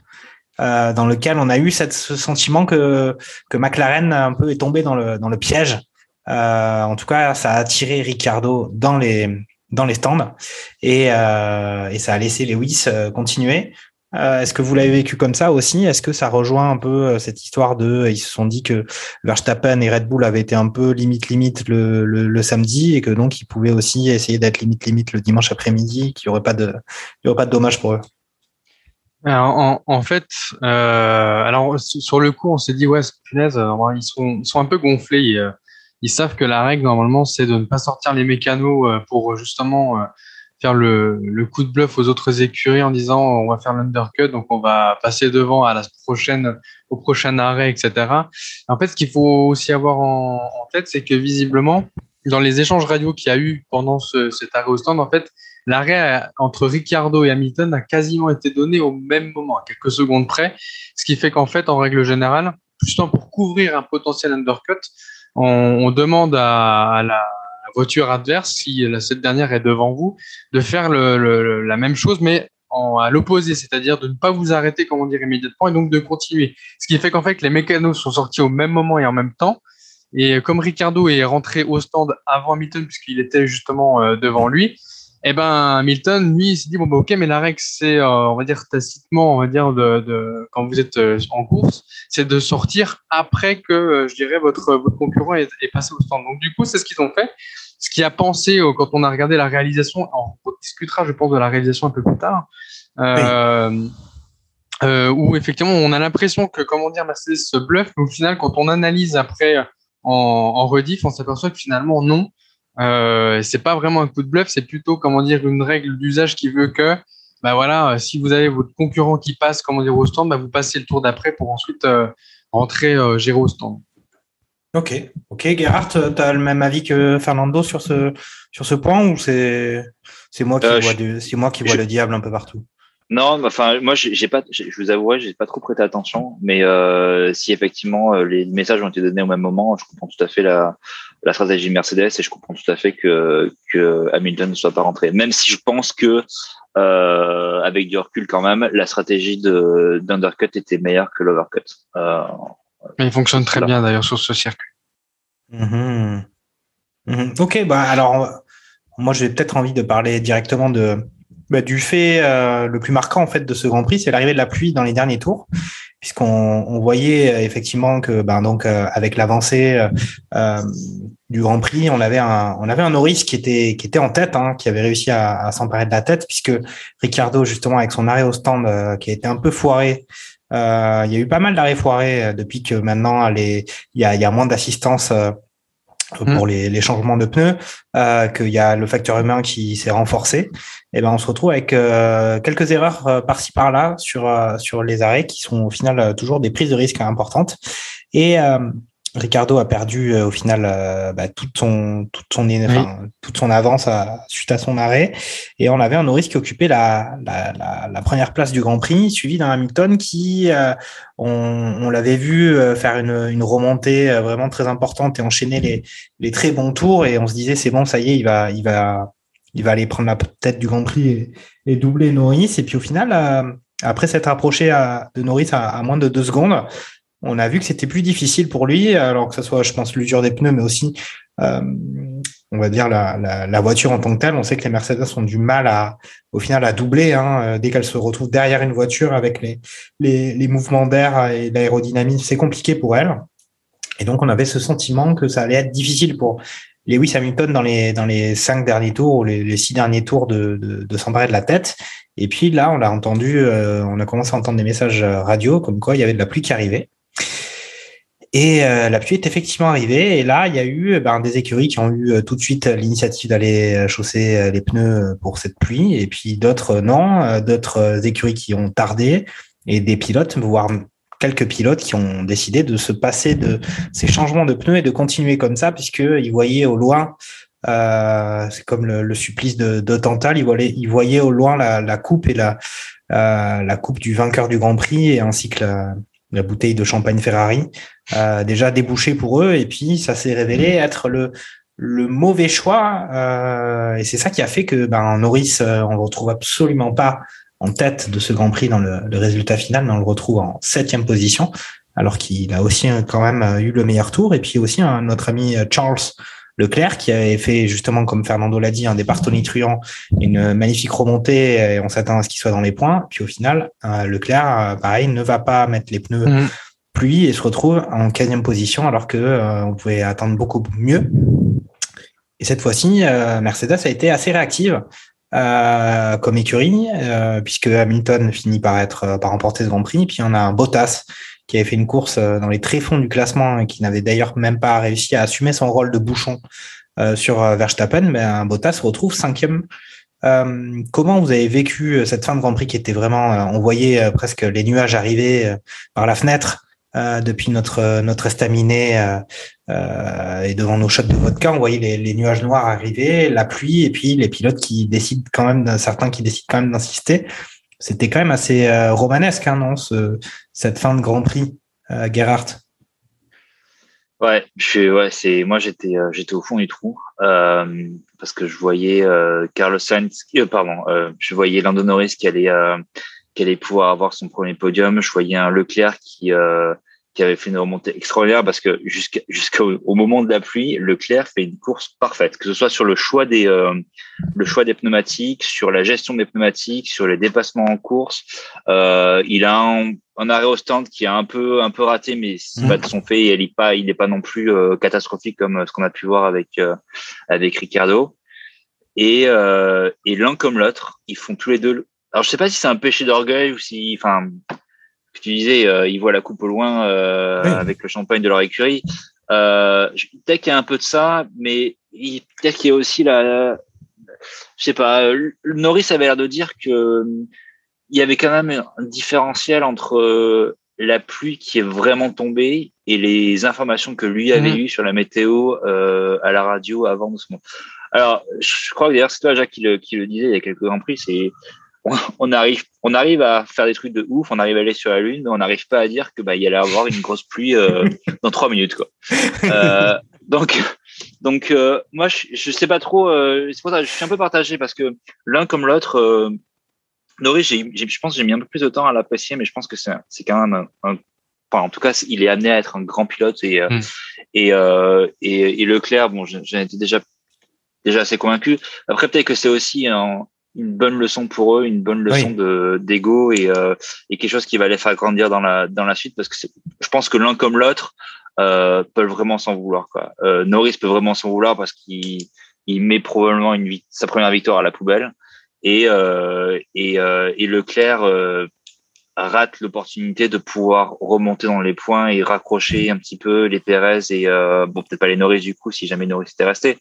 euh, dans lequel on a eu ce sentiment que, que McLaren un peu est tombé dans le, dans le piège. Euh, en tout cas, ça a attiré Ricardo dans les, dans les stands et, euh, et ça a laissé Lewis continuer. Euh, est-ce que vous l'avez vécu comme ça aussi? Est-ce que ça rejoint un peu euh, cette histoire de ils se sont dit que Verstappen et Red Bull avaient été un peu limite limite le, le, samedi et que donc ils pouvaient aussi essayer d'être limite limite le dimanche après-midi, qu'il n'y aurait pas de il y aurait pas de dommages pour eux? en, en, fait, euh, alors sur le coup, on s'est dit ouais, punaise, ils sont, ils sont un peu gonflés. Ils, ils savent que la règle normalement, c'est de ne pas sortir les mécanos pour justement faire le, coup de bluff aux autres écuries en disant on va faire l'undercut, donc on va passer devant à la prochaine, au prochain arrêt, etc. En fait, ce qu'il faut aussi avoir en, tête, c'est que visiblement, dans les échanges radio qu'il y a eu pendant ce, cet arrêt au stand, en fait, l'arrêt entre Ricciardo et Hamilton a quasiment été donné au même moment, à quelques secondes près, ce qui fait qu'en fait, en règle générale, justement pour couvrir un potentiel undercut, on, on demande à, à la voiture adverse, si cette dernière est devant vous, de faire la même chose, mais à l'opposé, c'est-à-dire de ne pas vous arrêter, comment dire, immédiatement, et donc de continuer. Ce qui fait qu'en fait, les mécanos sont sortis au même moment et en même temps. Et comme Ricardo est rentré au stand avant Hamilton, puisqu'il était justement euh, devant lui, eh ben Hamilton, lui, il s'est dit bon bah, ok, mais la règle c'est, euh, on va dire tacitement, on va dire de, de quand vous êtes euh, en course, c'est de sortir après que je dirais votre votre concurrent est, est, passé au stand. Donc du coup, c'est ce qu'ils ont fait ce qui a pensé euh, quand on a regardé la réalisation, on discutera, je pense, de la réalisation un peu plus tard, euh, euh, où effectivement on a l'impression que, comment dire, Mercedes se bluffe, mais au final, quand on analyse après en, en rediff, on s'aperçoit que finalement non, euh, c'est pas vraiment un coup de bluff, c'est plutôt, comment dire, une règle d'usage qui veut que, bah voilà, si vous avez votre concurrent qui passe, comment dire, au stand, bah vous passez le tour d'après pour ensuite euh, rentrer gérer au stand. Ok, ok. Gerhard, tu as le même avis que Fernando sur ce, sur ce point ou c'est c'est moi qui euh, moi qui vois le diable un peu partout? Non, enfin moi j'ai pas, je vous avouerai, j'ai pas trop prêté attention, mais euh, si effectivement euh, les messages ont été donnés au même moment, je comprends tout à fait la, la stratégie Mercedes et je comprends tout à fait que que Hamilton ne soit pas rentré. Même si je pense que euh, avec du recul quand même, la stratégie de d'undercut était meilleure que l'overcut. Euh, il fonctionne très bien d'ailleurs sur ce circuit. Mhm. Ok, bah alors moi j'ai peut-être envie de parler directement de bah, du fait euh, le plus marquant en fait de ce Grand Prix, c'est l'arrivée de la pluie dans les derniers tours, puisqu'on on voyait euh, effectivement que ben donc euh, avec l'avancée du Grand Prix, on avait un on avait un Norris qui était qui était en tête, hein, qui avait réussi à, à s'emparer de la tête, puisque Ricardo justement avec son arrêt au stand qui a été un peu foiré euh, il y a eu pas mal d'arrêts foirés euh, depuis que maintenant il y a, y a moins d'assistance euh, pour mm. les, les, changements de pneus, euh, qu'il y a le facteur humain qui s'est renforcé, et ben on se retrouve avec euh, quelques erreurs par-ci par-là sur sur les arrêts qui sont au final toujours des prises de risque importantes. Et Ricardo a perdu euh, au final euh, bah, toute son toute son enfin, toute son avance à, suite à son arrêt. Et on avait un Norris qui occupait la, la, la, la première place du Grand Prix suivi d'un Hamilton qui euh, on, on l'avait vu faire une, une remontée vraiment très importante et enchaîner les, les très bons tours. Et on se disait c'est bon ça y est il va il va il va aller prendre la tête du Grand Prix et, et doubler Norris. Et puis au final après s'être approché à, de Norris à, à, moins de deux secondes, on a vu que c'était plus difficile pour lui, alors que ce soit, je pense, l'usure des pneus, mais aussi, euh, on va dire, la, la, voiture en tant que telle. On sait que les Mercedes ont du mal à, au final, à doubler hein, euh, dès qu'elles se retrouvent derrière une voiture avec les, les, les mouvements d'air et l'aérodynamisme. C'est compliqué pour elles. Et donc, on avait ce sentiment que ça allait être difficile pour Lewis Hamilton dans les, dans les cinq derniers tours ou les, six derniers tours de, de, de s'emparer de la tête. Et puis là, on a entendu, euh, on a commencé à entendre des messages radio comme quoi il y avait de la pluie qui arrivait. Et euh, la pluie est effectivement arrivée. Et là, il y a eu ben, des écuries qui ont eu euh, tout de suite l'initiative d'aller euh, chausser les pneus pour cette pluie. Et puis d'autres, non. D'autres écuries qui ont tardé. Et des pilotes, voire quelques pilotes qui ont décidé de se passer de ces changements de pneus et de continuer comme ça, puisqu'ils voyaient au loin, euh, c'est comme le, supplice de, Tantal, ils voyaient, ils voyaient au loin la, la coupe et la, euh, la coupe du vainqueur du Grand Prix, et ainsi que la, la bouteille de champagne Ferrari, euh, déjà débouché pour eux, et puis ça s'est révélé être le, le mauvais choix, euh, et c'est ça qui a fait que ben, Norris, euh, on le retrouve absolument pas en tête de ce Grand Prix dans le, le résultat final, mais on le retrouve en septième position, alors qu'il a aussi quand même eu le meilleur tour, et puis aussi notre ami Charles Leclerc qui avait fait justement, comme Fernando l'a dit, un départ tonitruant, une magnifique remontée et on s'attend à ce qu'il soit dans les points. Puis au final, euh, Leclerc, euh, pareil, ne va pas mettre les pneus Mhm. pluie et se retrouve en 15 position alors que euh, on pouvait attendre beaucoup mieux. Et cette fois-ci, euh, Mercedes a été assez réactive euh, comme écurie, puisque Hamilton finit par être par remporter ce Grand Prix. Puis on a un Bottas qui avait fait une course euh, dans les tréfonds du classement et qui n'avait d'ailleurs même pas réussi à assumer son rôle de bouchon euh, sur euh, Verstappen. Un Bottas se retrouve cinquième. Comment vous avez vécu cette fin de Grand Prix qui était vraiment, on voyait presque les nuages arriver par la fenêtre depuis notre notre estaminet et devant nos shots de vodka, on voyait les, les nuages noirs arriver, la pluie et puis les pilotes qui décident quand même, certains qui décident quand même d'insister. C'était quand même assez euh, romanesque, hein, non, ce, cette fin de Grand Prix, euh, Gerhardt? Ouais, c'est moi j'étais euh, j'étais au fond du trou parce que je voyais Carlos Sainz, pardon, je voyais Lando Norris qui allait qui allait pouvoir avoir son premier podium. Je voyais un Leclerc qui qui avait fait une remontée extraordinaire parce que jusqu'au au moment de la pluie, Leclerc fait une course parfaite, que ce soit sur le choix des euh, le choix des pneumatiques, sur la gestion des pneumatiques, sur les dépassements en course. Euh, il a un, un arrêt au stand qui est un peu un peu raté, mais c'est Mhm. pas de son fait. Il est pas il n'est pas non plus euh, catastrophique comme ce qu'on a pu voir avec euh, avec Ricardo. Et euh, et l'un comme l'autre, ils font tous les deux. Alors je sais pas si c'est un péché d'orgueil ou si, enfin, tu disais, euh, ils voient la coupe au loin euh, Oui. avec le champagne de leur écurie. Euh, peut-être qu'il y a un peu de ça, mais il- peut-être qu'il y a aussi la, je sais pas. euh, Norris avait l'air de dire que il y avait quand même un différentiel entre euh, la pluie qui est vraiment tombée et les informations que lui avait Mhm. eues sur la météo euh, à la radio avant de ce moment. Alors, je crois que d'ailleurs c'est toi Jacques qui le, qui le disait il y a quelques grands prix, c'est on, on arrive on arrive à faire des trucs de ouf, on arrive à aller sur la lune, mais on n'arrive pas à dire que bah il y allait avoir une grosse pluie euh, <laughs> dans trois minutes quoi. Euh, donc donc euh, moi je, je sais pas trop, euh, c'est pour ça que je suis un peu partagé parce que l'un comme l'autre. Euh, Norris, j'ai, j'ai- je pense que j'ai mis un peu plus de temps à l'apprécier, mais je pense que c'est, c'est quand même un, un- enfin, en tout cas, il est amené à être un grand pilote et, euh, Mm. et, euh, et, et Leclerc, bon, j'en j'en étais déjà, déjà assez convaincu. Après, peut-être que c'est aussi un- une bonne leçon pour eux, une bonne leçon Oui. de, d'ego et, euh, et quelque chose qui va les faire grandir dans la, dans la suite parce que je pense que l'un comme l'autre, euh, peuvent vraiment s'en vouloir, quoi. Euh, Norris peut vraiment s'en vouloir parce qu'il, il met probablement une, sa première victoire à la poubelle et euh, et, euh, et Leclerc euh, rate l'opportunité de pouvoir remonter dans les points et raccrocher un petit peu les Pérez et euh, bon peut-être pas les Norris du coup si jamais Norris était resté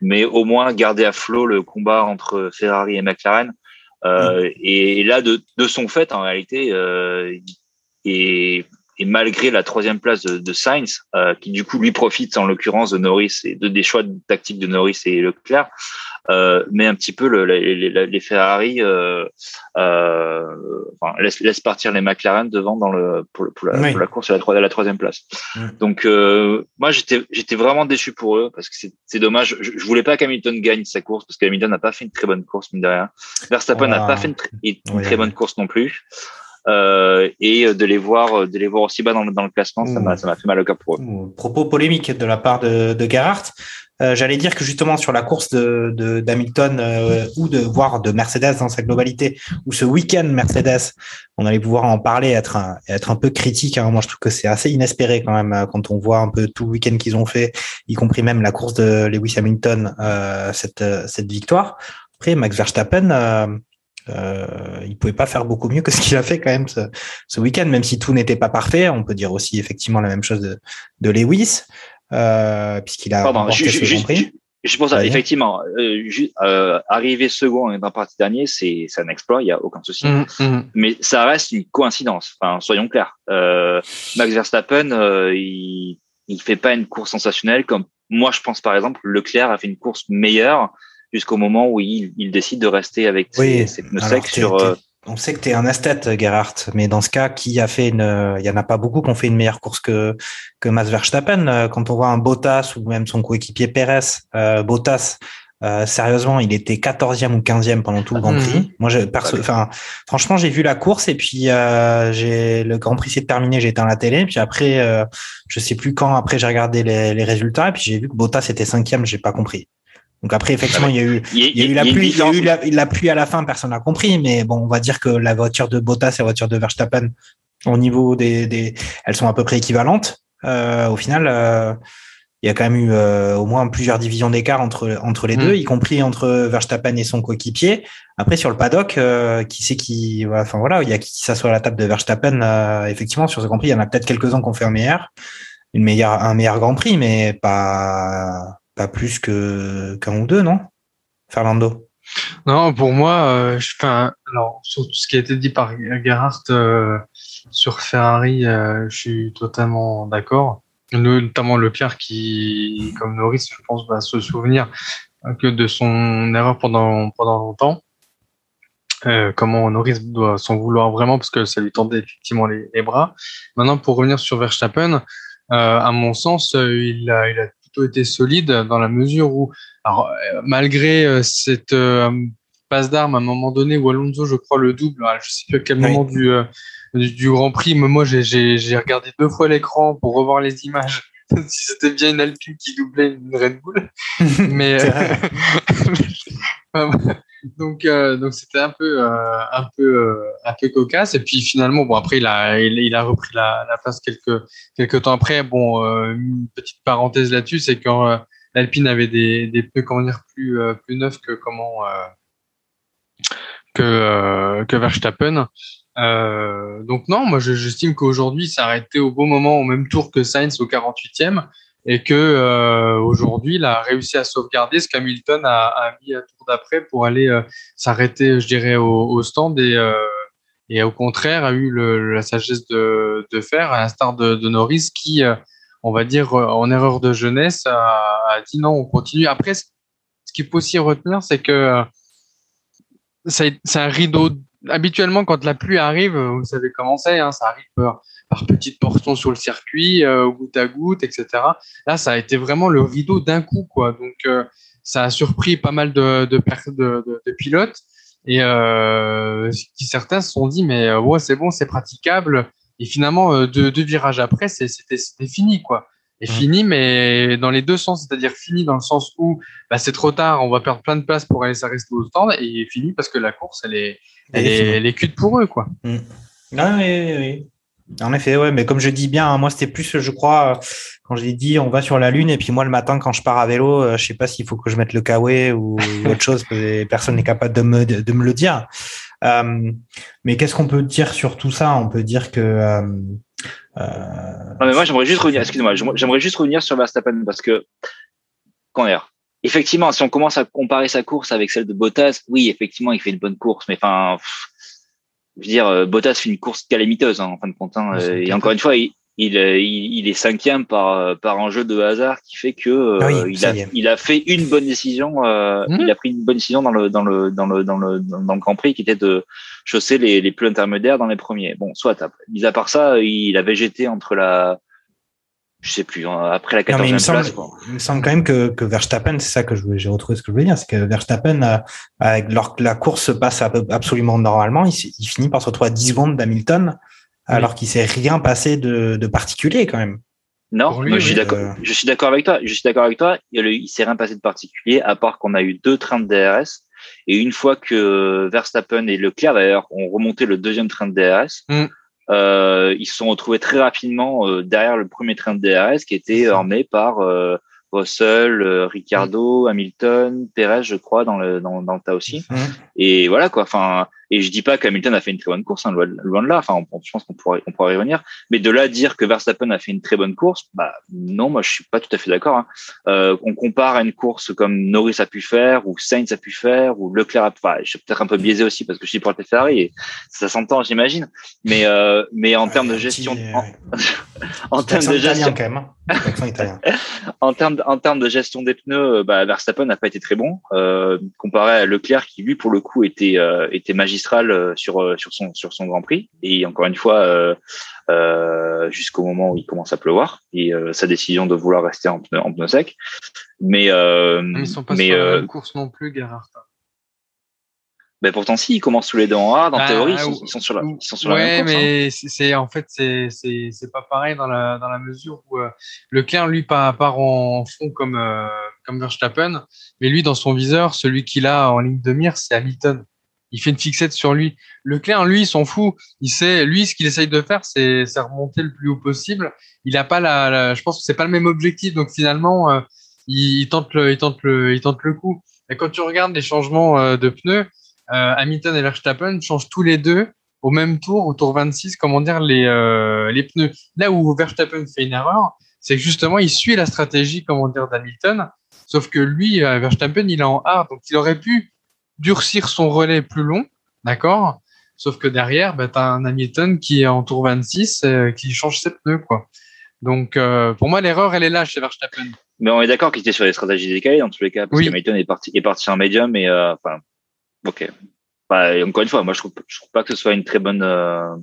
mais au moins garder à flot le combat entre Ferrari et McLaren. Euh, et, là de, de son fait en réalité euh, et, et malgré la troisième place de, de Sainz euh, qui du coup lui profite en l'occurrence de Norris et de des choix tactiques de Norris et Leclerc euh, mais un petit peu le, les, les, les Ferrari euh, euh, enfin, laisse, laisse partir les McLaren devant dans le pour, le, pour, la, Oui. pour la course à la, troisième place. Mm. Donc euh, moi j'étais j'étais vraiment déçu pour eux parce que c'est dommage. Je, je voulais pas qu'Hamilton gagne sa course parce qu'Hamilton n'a pas fait une très bonne course mine de rien. Verstappen n'a Oh. pas fait une, une Oui, très oui. bonne course non plus. Euh, et de les voir de les voir aussi bas dans le, dans le classement, ça m'a ça m'a fait mal au cœur pour eux. Ouh, Propos polémiques de la part de, de Gerhardt. Euh, J'allais dire que justement sur la course de de- d'Hamilton euh, ou de voir de Mercedes dans sa globalité, ou ce week-end Mercedes, on allait pouvoir en parler, être un, être un peu critique. hein. Moi, je trouve que c'est assez inespéré quand même euh, quand on voit un peu tout le week-end qu'ils ont fait, y compris même la course de Lewis Hamilton, euh, cette euh, cette victoire. Après, Max Verstappen. Euh, il pouvait pas faire beaucoup mieux que ce qu'il a fait quand même ce, ce week-end, même si tout n'était pas parfait. On peut dire aussi effectivement la même chose de, de Lewis, euh, puisqu'il a Pardon, remporté ju- ce Prix. juste pour ça, effectivement, euh, ju- euh, arriver second et d'un parti dernier, c'est c'est un exploit, il y a aucun souci. Mhm, mhm. mais ça reste une coïncidence. Enfin, soyons clairs. Euh, Max Verstappen, euh, il il fait pas une course sensationnelle comme moi je pense par exemple Leclerc a fait une course meilleure jusqu'au moment où il, il décide de rester avec ses, Oui, ses pneus alors secs t'es- sur. euh, On sait que tu es un esthète, Gerhardt, mais dans ce cas, qui a fait une, il y en a pas beaucoup qui ont fait une meilleure course que que Max Verstappen. Euh, Quand on voit un Bottas ou même son coéquipier Perez, euh, Bottas Euh, sérieusement, il était 14e ou 15e pendant tout le Grand Prix. Mhm. Moi, je, perso, enfin, franchement, j'ai vu la course et puis euh, j'ai le Grand Prix s'est terminé, j'ai éteint la télé. Puis après, euh, je sais plus quand. Après, j'ai regardé les, les résultats et puis j'ai vu que Bottas était cinquième. J'ai pas compris. Donc après, effectivement, il y a eu, il y a eu la pluie, il y a eu la, la pluie à la fin. Personne n'a compris, mais bon, on va dire que la voiture de Bottas et la voiture de Verstappen, au niveau des, des elles sont à peu près équivalentes. Euh, au final. euh, il y a quand même eu euh, au moins plusieurs divisions d'écart entre entre les Mm. deux, y compris entre Verstappen et son coéquipier. Après sur le paddock, euh, qui c'est qui, enfin voilà, il y a qui s'assoit à la table de Verstappen. euh, effectivement, sur ce Grand Prix, il y en a peut-être quelques uns qui ont fait un meilleur, une meilleure, un meilleur Grand Prix, mais pas pas plus qu'un ou deux, non? Fernando? Non, pour moi, euh, je, alors sur ce qui a été dit par Gerhardt euh, sur Ferrari, euh, je suis totalement d'accord. Le- Notamment Leclerc qui, comme Norris, je pense, va se souvenir que de son erreur pendant pendant longtemps. Euh, comment Norris doit s'en vouloir vraiment parce que ça lui tendait effectivement les, bras. Maintenant, pour revenir sur Verstappen, à mon sens, il a plutôt été solide dans la mesure où, alors, euh, malgré euh, cette euh, passe d'armes à un moment donné où Alonso, je crois, le double, alors, je sais plus à quel Oui. moment du, du, du Grand Prix, mais moi j'ai regardé deux fois l'écran pour revoir les images. <laughs> si c'était bien une Alpine qui doublait une Red Bull. <laughs> mais euh, <laughs> donc euh, donc c'était un peu euh, un peu euh, un peu cocasse. Et puis finalement bon après il a il, il a repris la, la place quelques quelques temps après. Bon euh, une petite parenthèse là-dessus c'est quand euh, l'Alpine avait des des pneus comment dire plus euh, plus neufs que comment euh, que euh, que Verstappen euh, donc non moi je- j'estime qu'aujourd'hui arrêté au bon moment au même tour que Sainz au 48e et que euh, aujourd'hui il a réussi à sauvegarder ce qu'Hamilton a, a mis à tour d'après pour aller euh, s'arrêter je dirais au, au stand et euh, et au contraire a eu le, la sagesse de, de faire à l'instar de, de Norris qui euh, on va dire en erreur de jeunesse a, a dit non on continue. Après ce qu'il faut aussi retenir c'est que c'est un rideau habituellement quand la pluie arrive euh, vous savez comment c'est hein, ça arrive par, par petites portions sur le circuit euh, goutte à goutte etc là ça a été vraiment le rideau d'un coup quoi. Donc euh, ça a surpris pas mal de de, de, de, pilotes. Et euh, certains se sont dit mais euh, ouais c'est bon c'est praticable. Et finalement euh, deux, deux virages après c'était fini quoi et Mhm. fini mais dans les deux sens c'est-à-dire fini dans le sens où bah, c'est trop tard on va perdre plein de place pour aller s'arrêter au stand et fini parce que la course elle est elle, est est, est cuite pour eux quoi Ah oui, oui, oui. En effet, ouais, mais comme je dis bien, hein, moi c'était plus, je crois, quand j'ai dit on va sur la lune, et puis moi le matin quand je pars à vélo, euh, je sais pas s'il faut que je mette le kawaii ou, ou <laughs> autre chose, que personne n'est capable de me de me le dire. Euh, mais qu'est-ce qu'on peut dire sur tout ça? On peut dire que euh, Non, mais moi, j'aimerais juste revenir, excusez-moi, j'aimerais juste revenir sur Verstappen parce que, quand dire, effectivement, si on commence à comparer sa course avec celle de Bottas, oui, effectivement, il fait une bonne course, mais enfin, je veux dire, euh, Bottas fait une course calamiteuse, hein, en fin de compte, hein, euh, et encore une fois, il, il, euh, il, il est cinquième par, euh, par un jeu de hasard qui fait que euh, Ah oui, il, a, il a fait une bonne décision, euh, Mhm. il a pris une bonne décision dans le, dans le, dans le, dans le, dans le Grand Prix qui était de chausser les, les plus intermédiaires dans les premiers. Bon, soit après. Mis à part ça, il a végété entre la, je sais plus, hein, après la Non, mais il 14e me semble, place. Quoi. il me semble quand même que, que Verstappen, c'est ça que je voulais- j'ai retrouvé ce que je voulais dire, c'est que Verstappen, avec leur, la course se passe absolument normalement, il, il finit par se retrouver à 10 secondes d'Hamilton, alors qu'il s'est rien passé de, de particulier quand même. Non, lui, je suis. Euh, Je suis d'accord avec toi. Je suis d'accord avec toi. Il, il s'est rien passé de particulier, à part qu'on a eu deux trains de DRS. Et une fois que Verstappen et Leclerc, d'ailleurs, ont remonté le deuxième train de DRS, Mm. euh, ils se sont retrouvés très rapidement euh, derrière le premier train de DRS qui était emmené par euh, Russell, euh, Ricardo, Hamilton, Perez, je crois, dans le dans, dans le tas aussi. Mhm. Et voilà quoi. Enfin, et je dis pas qu'Hamilton a fait une très bonne course, hein, loin, de là. Enfin, on- je pense qu'on pourrait on pourrait y revenir. Mais de là à dire que Verstappen a fait une très bonne course, bah non, moi je suis pas tout à fait d'accord. Hein. Euh, on compare à une course comme Norris a pu faire, ou Sainz a pu faire, ou Leclerc a. Enfin, je suis peut-être un peu biaisé aussi parce que je suis pour le Ferrari et ça s'entend, j'imagine. Mais euh, mais en termes de Ouais, gestion, petit, en. En termes de gestion, quand même. hein. Italien. <laughs> en termes, en termes de gestion des pneus, euh, bah, Verstappen n'a pas été très bon euh, comparé à Leclerc qui lui pour le coup était euh, était magistral euh, sur euh, sur son sur son Grand Prix et encore une fois euh, euh, jusqu'au moment où il commence à pleuvoir et euh, sa décision de vouloir rester en pneu en pneu sec. Mais euh, Mais ils sont pas mais sur la euh, même course non plus, Gerhardt. Ben pourtant si ils commencent tous les deux en hard en Bah, théorie ils sont, ou- ils sont sur la ils sont sur la Ouais, même course. hein. mais c'est- c'est en fait c'est c'est c'est pas pareil dans la dans la mesure où euh, Leclerc lui part, part en fond comme euh, comme Verstappen, mais lui dans son viseur, celui qu'il a en ligne de mire, c'est Hamilton. Il fait une fixette sur lui. Leclerc, lui, il s'en fout. Il sait, lui, ce qu'il essaye de faire, c'est c'est remonter le plus haut possible. Il a pas la, la- je pense que c'est pas le même objectif, donc finalement, euh, il, il tente le, il tente le, il tente le coup. Et quand tu regardes les changements euh, de pneus, Hamilton et Verstappen changent tous les deux au même tour, au tour 26, comment dire, les, euh, les pneus. Là où Verstappen fait une erreur, c'est que justement, il suit la stratégie, comment dire, d'Hamilton. Sauf que lui, euh, Verstappen, il est en hard. Donc, il aurait pu durcir son relais plus long. D'accord? Sauf que derrière, bah, tu as un Hamilton qui est en tour 26, euh, qui change ses pneus, quoi. Donc, euh, pour moi, l'erreur, elle est là chez Verstappen. Mais on est d'accord qu'il était sur des stratégies décalées dans tous les cas, parce Oui. que Hamilton est parti, est parti en médium et euh, enfin, ok. Bah, et encore une fois, moi je trouve, je trouve pas que ce soit une très bonne. euh,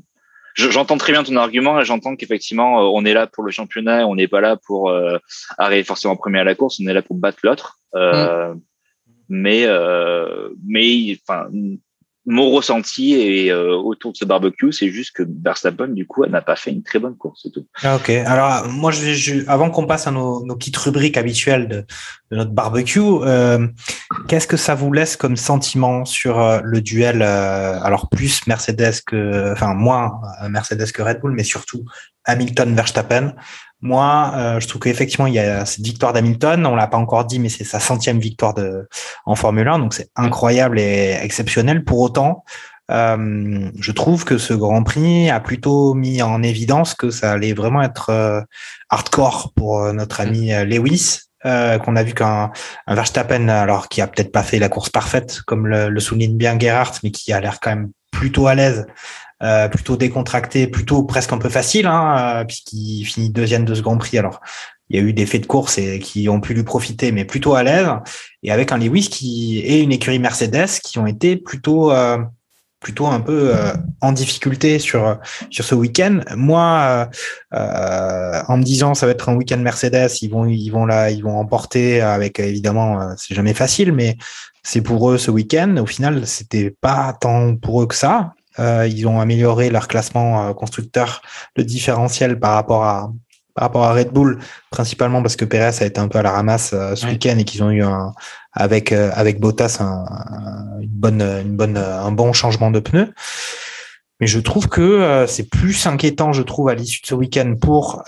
je- J'entends très bien ton argument et j'entends qu'effectivement euh, on est là pour le championnat, et on n'est pas là pour euh, arriver forcément premier à la course, on est là pour battre l'autre. Euh, Mais euh, mais enfin mon ressenti et euh, autour de ce barbecue, c'est juste que Verstappen du coup elle n'a pas fait une très bonne course, c'est tout. Ah, ok. Alors, moi, je, je- avant qu'on passe à nos, nos petites rubriques habituelles de, de notre barbecue, euh, qu'est-ce que ça vous laisse comme sentiment sur euh, le duel euh, Alors, plus Mercedes que, enfin, moins euh, Mercedes que Red Bull, mais surtout Hamilton-Verstappen. Moi, euh, je trouve qu'effectivement, il y a cette victoire d'Hamilton. On l'a pas encore dit, mais c'est sa centième victoire de, en Formule 1, donc c'est incroyable et exceptionnel. Pour autant, euh, je trouve que ce Grand Prix a plutôt mis en évidence que ça allait vraiment être euh, hardcore pour notre ami euh, Lewis, qu'on a vu qu'un un Verstappen, alors qui a peut-être pas fait la course parfaite, comme le, le souligne bien Gerhardt, mais qui a l'air quand même plutôt à l'aise, euh, plutôt décontracté, plutôt presque un peu facile, hein, euh, puisqu'il finit deuxième de ce Grand Prix. Alors, il y a eu des faits de course et qui ont pu lui profiter, mais plutôt à l'aise. Et avec un Lewis qui et une écurie Mercedes qui ont été plutôt euh, plutôt un peu euh, en difficulté sur sur ce week-end. Moi, euh, euh, en me disant ça va être un week-end Mercedes, ils vont ils vont là ils vont emporter avec évidemment euh, c'est jamais facile, mais c'est pour eux ce week-end. Au final, c'était pas tant pour eux que ça. Euh, ils ont amélioré leur classement euh, constructeur, le différentiel par rapport à par rapport à Red Bull, principalement parce que Perez a été un peu à la ramasse euh, ce week-end et qu'ils ont eu un, avec euh, avec Bottas un, un- une bonne une bonne un bon changement de pneus. Mais je trouve que euh, c'est plus inquiétant, je trouve, à l'issue de ce week-end pour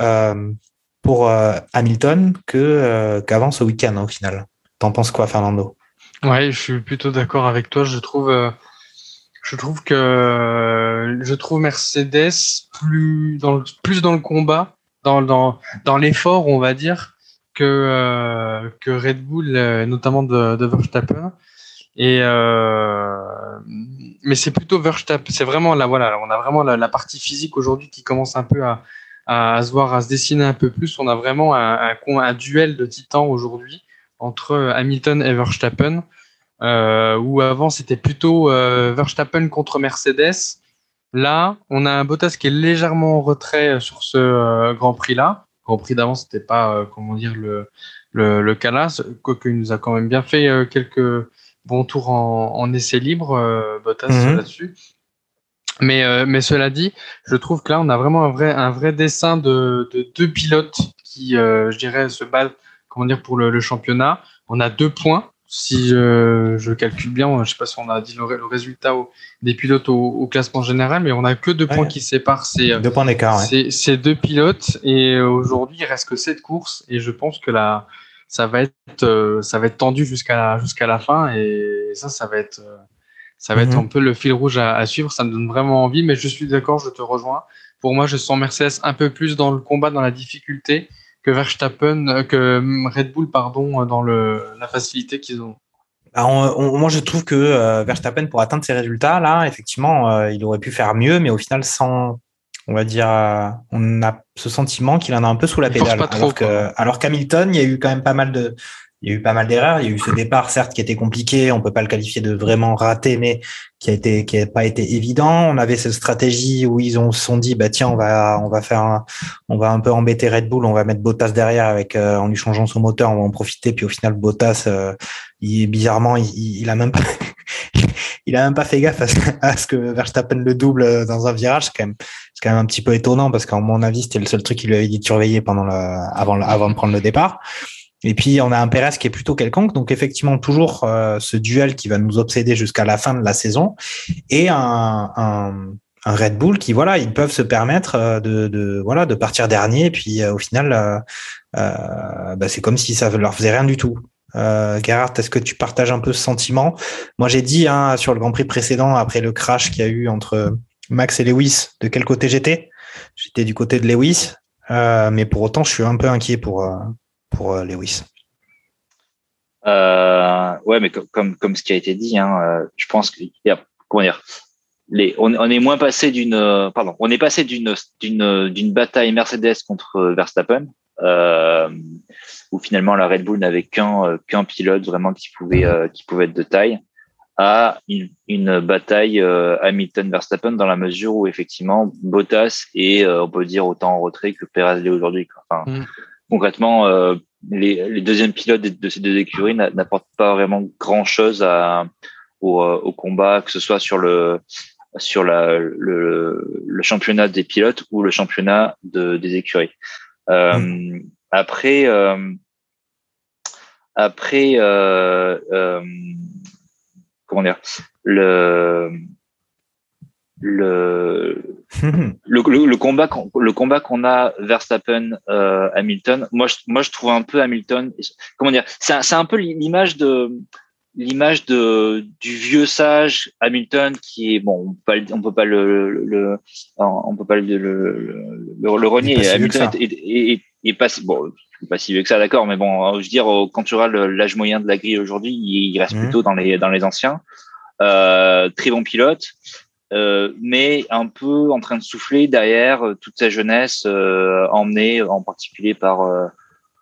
pour Hamilton que qu'avant ce week-end au final. T'en penses quoi, Fernando? Ouais, je suis plutôt d'accord avec toi. Je trouve, je trouve que je trouve Mercedes plus dans le, plus dans le combat, dans dans dans l'effort, on va dire, que euh, que Red Bull, euh, notamment de, de Verstappen. Et euh, mais c'est plutôt Verstappen. C'est vraiment là, voilà, on a vraiment la, la partie physique aujourd'hui qui commence un peu à, à, se voir, à se dessiner un peu plus. On a vraiment un, un, duel de titans aujourd'hui entre Hamilton et Verstappen, euh, où avant c'était plutôt euh, Verstappen contre Mercedes. Là, on a un Bottas qui est légèrement en retrait euh, sur ce euh, Grand Prix-là. Grand Prix d'avant, c'était pas euh, comment dire le le, le cas là, quoique il nous a quand même bien fait euh, quelques bons tours en, en essai libre, euh, Bottas Mhm. là-dessus. Mais, euh, mais cela dit, je trouve que là, on a vraiment un vrai, un vrai dessin de, de deux pilotes qui, euh, je dirais, se battent comment dire, pour le, le championnat. On a deux points. Si je, je calcule bien, je sais pas si on a dit le, ré- le résultat au- des pilotes au, au classement général, mais on a que deux Ouais. points qui séparent ces, Deux points d'écart. Ouais. ces, ces deux pilotes. Et euh, aujourd'hui, il reste que sept courses. Et je pense que là, ça va être, euh, ça va être tendu jusqu'à la, jusqu'à la fin. Et ça, ça va être, euh, ça va être Mhm. un peu le fil rouge à, à suivre. Ça me donne vraiment envie. Mais je suis d'accord, je te rejoins. Pour moi, je sens Mercedes un peu plus dans le combat, dans la difficulté que Verstappen, euh, que hum, Red Bull, pardon, dans le, la facilité qu'ils ont. Bah, on- on- moi, je trouve que euh, Verstappen, pour atteindre ses résultats, là, effectivement, euh, il aurait pu faire mieux, mais au final, sans, on va dire, euh, on a ce sentiment qu'il en a un peu sous la pédale. pas trop, alors que, quoi. alors qu'Hamilton, il y a eu quand même pas mal de, il y a eu pas mal d'erreurs. Il y a eu ce départ, certes, qui était compliqué. On peut pas le qualifier de vraiment raté, mais qui a été, qui a pas été évident. On avait cette stratégie où ils ont sont dit, bah tiens, on va, on va faire, un, on va un peu embêter Red Bull. On va mettre Bottas derrière avec, euh, en lui changeant son moteur. On va en profiter. Puis au final, Bottas, euh, bizarrement, il, il a même pas, <laughs> il a même pas fait gaffe à ce, que Verstappen le double dans un virage. C'est quand même, c'est quand même un petit peu étonnant parce qu'à mon avis, c'était le seul truc qu'il lui avait dit de surveiller pendant le, avant, avant de prendre le départ. Et puis on a un Perez qui est plutôt quelconque, donc effectivement toujours euh, ce duel qui va nous obséder jusqu'à la fin de la saison, et un, un, un Red Bull qui voilà, ils peuvent se permettre euh, de, de voilà de partir dernier, et puis euh, au final, euh, euh, bah, c'est comme si ça leur faisait rien du tout. Euh, Gerhard, est-ce que tu partages un peu ce sentiment? Moi j'ai dit hein, sur le Grand Prix précédent, après le crash qu'il y a eu entre Max et Lewis, de quel côté j'étais? J'étais du côté de Lewis, euh, mais pour autant je suis un peu inquiet pour pour euh, Lewis. Euh, ouais, mais comme, comme, comme ce qui a été dit, hein, euh, je pense qu'il y a, comment dire, les, on, on est moins passé d'une, euh, pardon, on est passé d'une, d'une, d'une bataille Mercedes contre Verstappen, euh, où finalement la Red Bull n'avait qu'un, euh, qu'un pilote vraiment qui pouvait, euh, qui pouvait être de taille, à une, une bataille euh, Hamilton-Verstappen dans la mesure où effectivement Bottas est, euh, on peut dire, autant en retrait que Perez l'est aujourd'hui. quoi. Enfin, Mm. Concrètement, euh, les, les deuxièmes pilotes de, ces deux écuries n'a- n'apportent pas vraiment grand chose à, au, euh, au combat, que ce soit sur le sur la, le, le championnat des pilotes ou le championnat de, des écuries. Euh, Après, euh, après, euh, euh, comment dire, le le <laughs> le, le, le combat qu'on le combat qu'on a Verstappen euh, Hamilton. Moi je moi je trouve un peu Hamilton comment dire c'est un, c'est un peu l'image de l'image de du vieux sage Hamilton qui est bon on peut pas le- on peut pas le, le, le- on peut pas le le, le, le renier. Hamilton est, est, est, est pas si- bon pas si vieux que ça d'accord mais bon je veux dire quand tu le- l'âge moyen de la grille aujourd'hui il, reste Mhm. plutôt dans les dans les anciens. Euh, très bon pilote euh, mais un peu en train de souffler derrière euh, toute sa jeunesse, euh, emmenée en particulier par euh,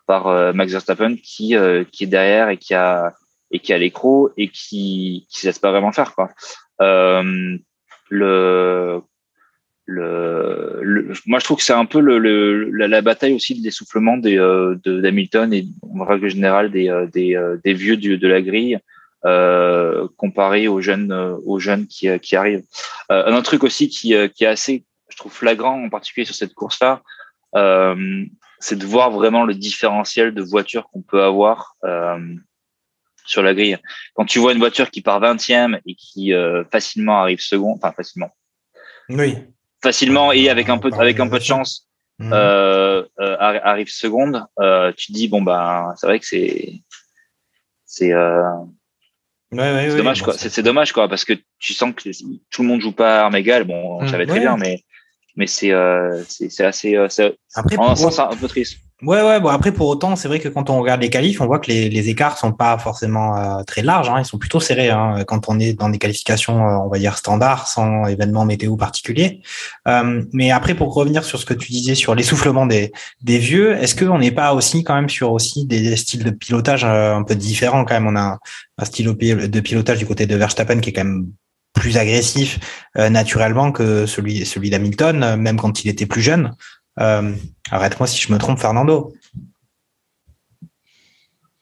par euh, Max Verstappen qui qui est derrière et qui a et qui a l'écro et qui qui se laisse pas vraiment faire quoi. Le le, le- moi je trouve que c'est un peu le, le la, la bataille aussi de l'essoufflement des euh, de d'Hamilton et en règle générale des des, des vieux du, de la grille comparé aux jeunes euh, aux jeunes qui euh, qui arrivent euh, un autre truc aussi qui, euh, qui est assez, je trouve, flagrant, en particulier sur cette course-là, euh, c'est de voir vraiment le différentiel de voitures qu'on peut avoir euh, sur la grille. Quand tu vois une voiture qui part 20e et qui euh, facilement arrive second, enfin facilement, Oui. facilement et avec un peu avec un peu de chance Mhm. euh, euh, arri- arrive seconde, euh, tu te dis bon ben c'est vrai que c'est c'est euh, Ouais, ouais, c'est dommage bon, quoi. c'est- dommage quoi parce que tu sens que tout le monde joue pas armes égales. Bon, on Mm. savait très Ouais. bien, mais mais c'est euh, c'est assez euh, Après, en un pour- sens un peu triste. Ouais, ouais, bon, après, pour autant, c'est vrai que quand on regarde les qualifs, on voit que les, les écarts sont pas forcément euh, très larges, hein, ils sont plutôt serrés, hein, quand on est dans des qualifications, euh, on va dire, standards, sans événement météo particulier. Euh, mais après, pour revenir sur ce que tu disais sur l'essoufflement des, des vieux, est-ce qu'on n'est pas aussi quand même sur aussi des styles de pilotage euh, un peu différents quand même? On a un, un style de pilotage du côté de Verstappen qui est quand même plus agressif euh, naturellement que celui, celui d'Hamilton, euh, même quand il était plus jeune. Euh, Arrête-moi si je me trompe, Fernando.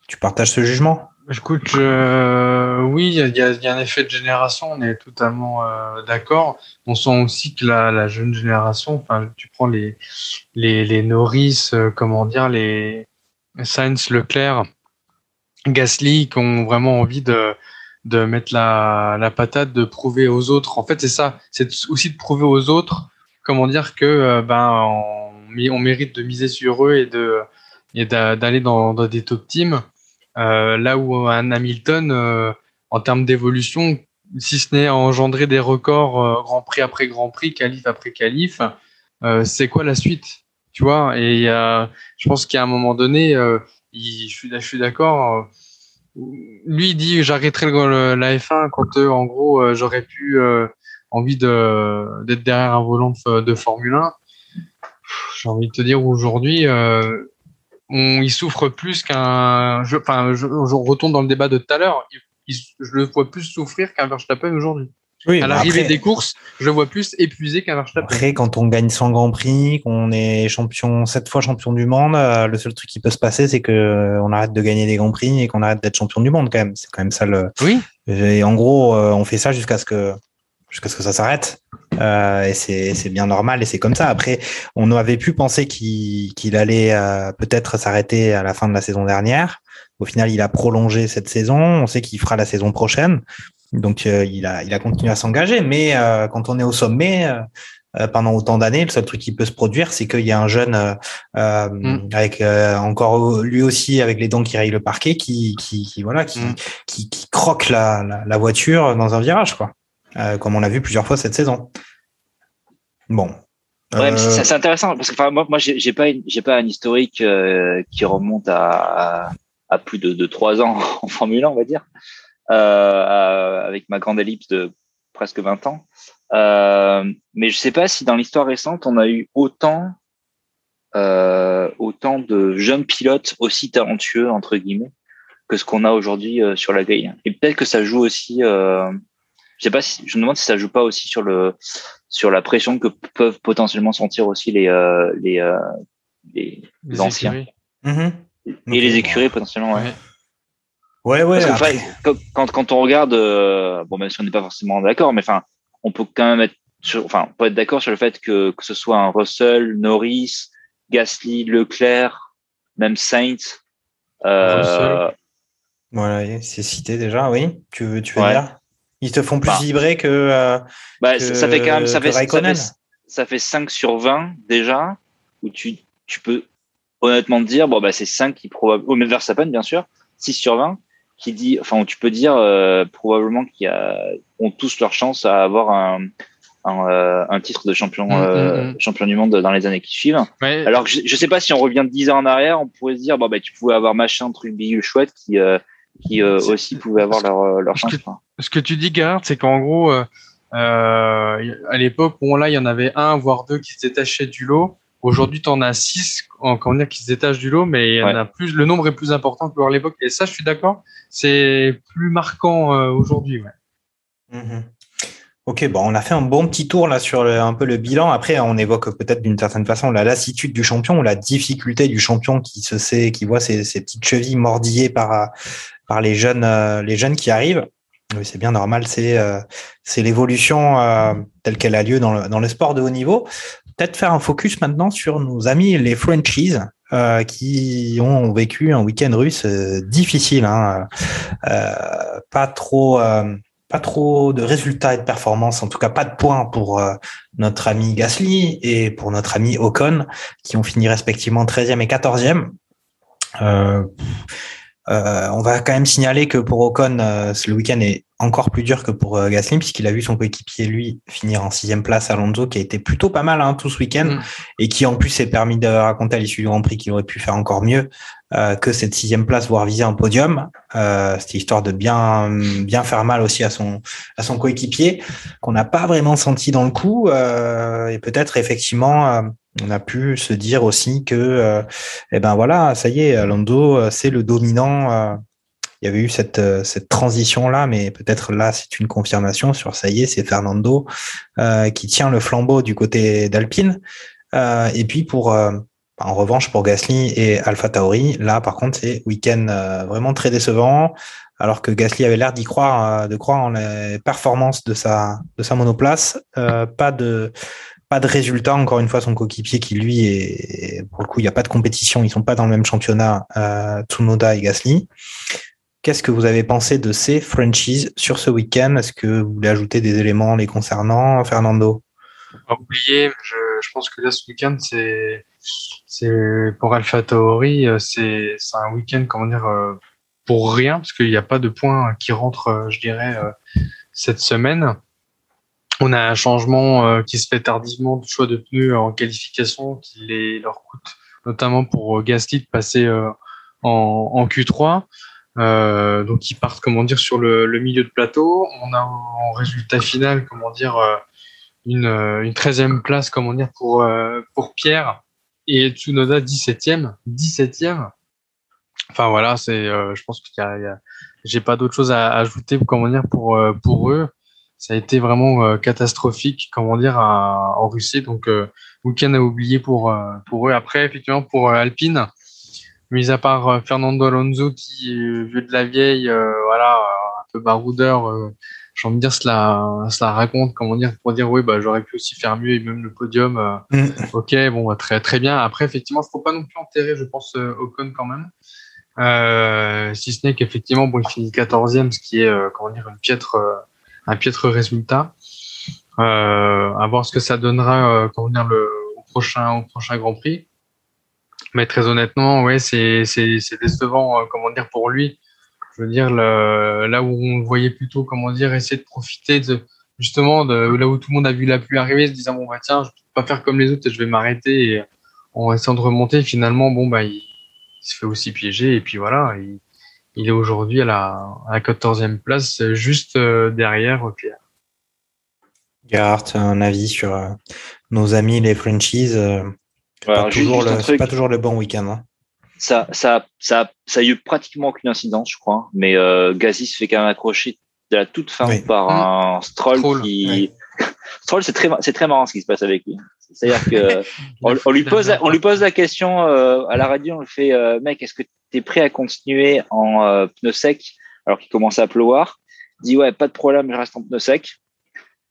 Tu partages ce jugement? Écoute, oui, il y a, un effet de génération, on est totalement d'accord. On sent aussi que la, la jeune génération, enfin, tu prends les les, les Norris, comment dire, les Sainz, Leclerc, Gasly, qui ont vraiment envie de de mettre la, la patate, de prouver aux autres. En fait, c'est ça, c'est aussi de prouver aux autres, comment dire que euh, ben on, on mérite de miser sur eux et de et d'a- d'aller dans, dans des top teams. Euh, là où un Hamilton, euh, en termes d'évolution, si ce n'est engendrer des records Grand Prix après Grand Prix, qualif après qualif, c'est quoi la suite Tu vois? Et je pense qu'à un moment donné, je suis, je suis d'accord. Lui dit j'arrêterai la F1 quand euh, en gros euh, j'aurais pu euh, envie de d'être derrière un volant de, Formule 1. J'ai envie de te dire aujourd'hui, on, il souffre plus qu'un. Enfin, je, je retourne dans le débat de tout à l'heure. Je le vois plus souffrir qu'un Verstappen aujourd'hui. Oui, À l'arrivée après- des courses, je le vois plus épuisé qu'un Verstappen. Après, quand on gagne 100 grands prix, qu'on est champion, sept fois champion du monde, euh, le seul truc qui peut se passer, c'est que euh, on arrête de gagner des grands prix et qu'on arrête d'être champion du monde quand même. C'est quand même ça le. Oui. Et en gros, euh, on fait ça jusqu'à ce que jusqu'à ce que ça s'arrête. Euh, et c'est bien normal et c'est comme ça. Après, on avait pu penser qu'il allait euh, peut-être s'arrêter à la fin de la saison dernière. Au final, il a prolongé cette saison. On sait qu'il fera la saison prochaine. Donc, euh, il a il a continué à s'engager. Mais euh, quand on est au sommet. euh, pendant autant d'années, le seul truc qui peut se produire, c'est qu'il y a un jeune Mm. avec euh, encore lui aussi avec les dents qui rayent le parquet, qui, qui, qui voilà, qui, Mm. qui, qui croque la, la, la voiture dans un virage, quoi, Euh, comme on l'a vu plusieurs fois cette saison. Bon. Ouais, mais c'est intéressant parce que enfin, moi, moi, j'ai pas, j'ai pas un historique euh, qui remonte à, à, à plus de, de trois ans en Formule 1, on va dire, avec ma grande ellipse de presque 20 ans. Euh, mais je sais pas si dans l'histoire récente, on a eu autant, euh, autant de jeunes pilotes aussi talentueux entre guillemets que ce qu'on a aujourd'hui euh, sur la grille. Et peut-être que ça joue aussi. Euh, je sais pas si, je me demande si ça joue pas aussi sur le sur la pression que peuvent potentiellement sentir aussi les les, euh, les, euh, les Les anciens. mhm. et Ok, les écuries potentiellement. Ouais. Ouais, ouais. Parce que, après- enfin, quand, quand, quand on regarde, euh, bon, même si on n'est pas forcément d'accord, mais enfin, on peut quand même être, sur, enfin, on peut être d'accord sur le fait que que ce soit un Russell, Norris, Gasly, Leclerc, même Sainz. Euh. Voilà, c'est cité déjà, oui. Tu veux, tu veux Ouais. dire? Ils te font plus Bah. vibrer que. euh, bah, que- ça, fait quand même, ça fait, ça fait, ça fait 5 sur 20 déjà, où tu, tu peux honnêtement te dire, bon, bah, c'est 5 qui probablement, au même Verstappen, bien sûr, 6 sur 20, qui dit, enfin, tu peux dire, euh, probablement qu'ils ont tous leur chance à avoir un, un, euh, un titre de champion, Mm, euh, mm, mm. champion du monde dans les années qui suivent. Ouais, Alors je, je sais pas si on revient de 10 ans en arrière, on pourrait se dire, bon, bah, tu pouvais avoir machin, truc bidule chouette qui, euh, qui euh, aussi pouvaient avoir leur, euh, leur chance. que- ce que tu dis, Gerhard, c'est qu'en gros, à l'époque, bon, là, il y en avait un, voire deux qui se détachaient du lot. Aujourd'hui, tu en as six en- comment dire, qui se détachent du lot, mais il y en a plus, le nombre est plus important que à l'époque. Et ça, je suis d'accord, c'est plus marquant euh, aujourd'hui. Ouais. Mhm. Ok, bon, on a fait un bon petit tour là sur le- un peu le bilan. Après, on évoque peut-être d'une certaine façon la lassitude du champion ou la difficulté du champion qui se sait, qui voit ses, ses petites chevilles mordillées par par les jeunes, euh, les jeunes qui arrivent. Oui, c'est bien normal. C'est euh, c'est l'évolution euh, telle qu'elle a lieu dans le dans le sport de haut niveau. Peut-être faire un focus maintenant sur nos amis les Frenchies. euh, qui ont vécu un week-end russe euh, difficile, hein, euh, pas trop, pas trop de résultats et de performances, en tout cas pas de points pour notre ami Gasly et pour notre ami Ocon, qui ont fini respectivement 13e et 14e. Euh, on va quand même signaler que pour Ocon, euh, le week-end est encore plus dur que pour euh, Gasly, puisqu'il a vu son coéquipier, lui, finir en sixième place, Alonso, qui a été plutôt pas mal hein, tout ce week-end, Mm. et qui en plus s'est permis de raconter à l'issue du Grand Prix qu'il aurait pu faire encore mieux euh, que cette sixième place, voire viser un podium. Euh, C'était histoire de bien bien faire mal aussi à son à son coéquipier, qu'on n'a pas vraiment senti dans le coup, euh, et peut-être effectivement on a pu se dire aussi que, euh, eh ben voilà, ça y est, Lando, euh, c'est le dominant. euh, il y avait eu cette, euh, cette transition là, mais peut-être là c'est une confirmation sur ça y est, c'est Fernando qui tient le flambeau du côté d'Alpine. Et puis pour, en revanche pour Gasly et Alpha Tauri, là par contre c'est week-end vraiment très décevant. Alors que Gasly avait l'air d'y croire, de croire en les performances de sa monoplace, pas de pas de résultat. Encore une fois, son coéquipier qui lui est pour le coup, il n'y a pas de compétition, ils sont pas dans le même championnat, euh, Tsunoda et Gasly. Qu'est-ce que vous avez pensé de ces franchises sur ce week-end? Est-ce que vous voulez ajouter des éléments les concernant, Fernando? Pas oublier, je, je pense que là, ce week-end, c'est, pour Alpha Tauri, euh, c'est, un week-end, comment dire, euh, pour rien, parce qu'il n'y a pas de points qui rentrent, euh, je dirais, cette semaine. On a un changement euh, qui se fait tardivement de choix de pneus en qualification qui les, leur coûte, notamment pour euh, Gasly de passer euh, en, en Q3. Euh, donc ils partent, comment dire, sur le, milieu de plateau. On a en résultat final, comment dire, une, une 13e place, comment dire, pour, pour Pierre et Tsunoda 17e. 17e. Enfin voilà, c'est, je pense qu'il y a, il y a j'ai pas d'autre chose à ajouter, comment dire, pour, pour eux. Ça a été vraiment catastrophique, comment dire, à, en Russie. Donc, week-end à oublier pour, pour eux. Après, effectivement, pour Alpine, mis à part euh, Fernando Alonso qui, vieux de la vieille, euh, voilà, un peu baroudeur, euh, j'ai envie de dire, cela, cela raconte, comment dire, pour dire, oui, bah, j'aurais pu aussi faire mieux et même le podium. Mm. Ok, bon, bah, très, très bien. Après, effectivement, il faut pas non plus enterrer, je pense, Ocon quand même. Euh, si ce n'est qu'effectivement, bon, il finit 14e, ce qui est, comment dire, une piètre, un piètre résultat. Euh, à voir ce que ça donnera, comment dire, le, au prochain, au prochain Grand Prix. Mais très honnêtement, ouais, c'est décevant, euh, comment dire, pour lui. Je veux dire, le, là où on voyait plutôt, comment dire, essayer de profiter de, justement, de là où tout le monde a vu la pluie arriver, se disant, bon, bah, tiens, je peux pas faire comme les autres et je vais m'arrêter en essayant de remonter. Finalement, bon, bah, il, se fait aussi piéger et puis voilà, il, il est aujourd'hui à la, à la 14e place, juste euh, derrière Pierre. Gerhard, un avis sur euh, nos amis les Frenchies c'est pas, toujours le, pas toujours le bon week-end. Hein. Ça, ça, ça, ça a eu pratiquement aucune incidence, je crois. Mais euh, Gazi se fait quand même accrocher de la toute fin par mmh. un Stroll, qui. <laughs> Stroll, c'est très, c'est très marrant ce qui se passe avec lui. C'est-à-dire que <laughs> on, lui pose, la, on lui pose la question euh, à la radio, on lui fait, euh, mec, est-ce que prêt à continuer en euh, pneu sec alors qu'il commence à pleuvoir Il dit ouais, pas de problème, je reste en pneu sec.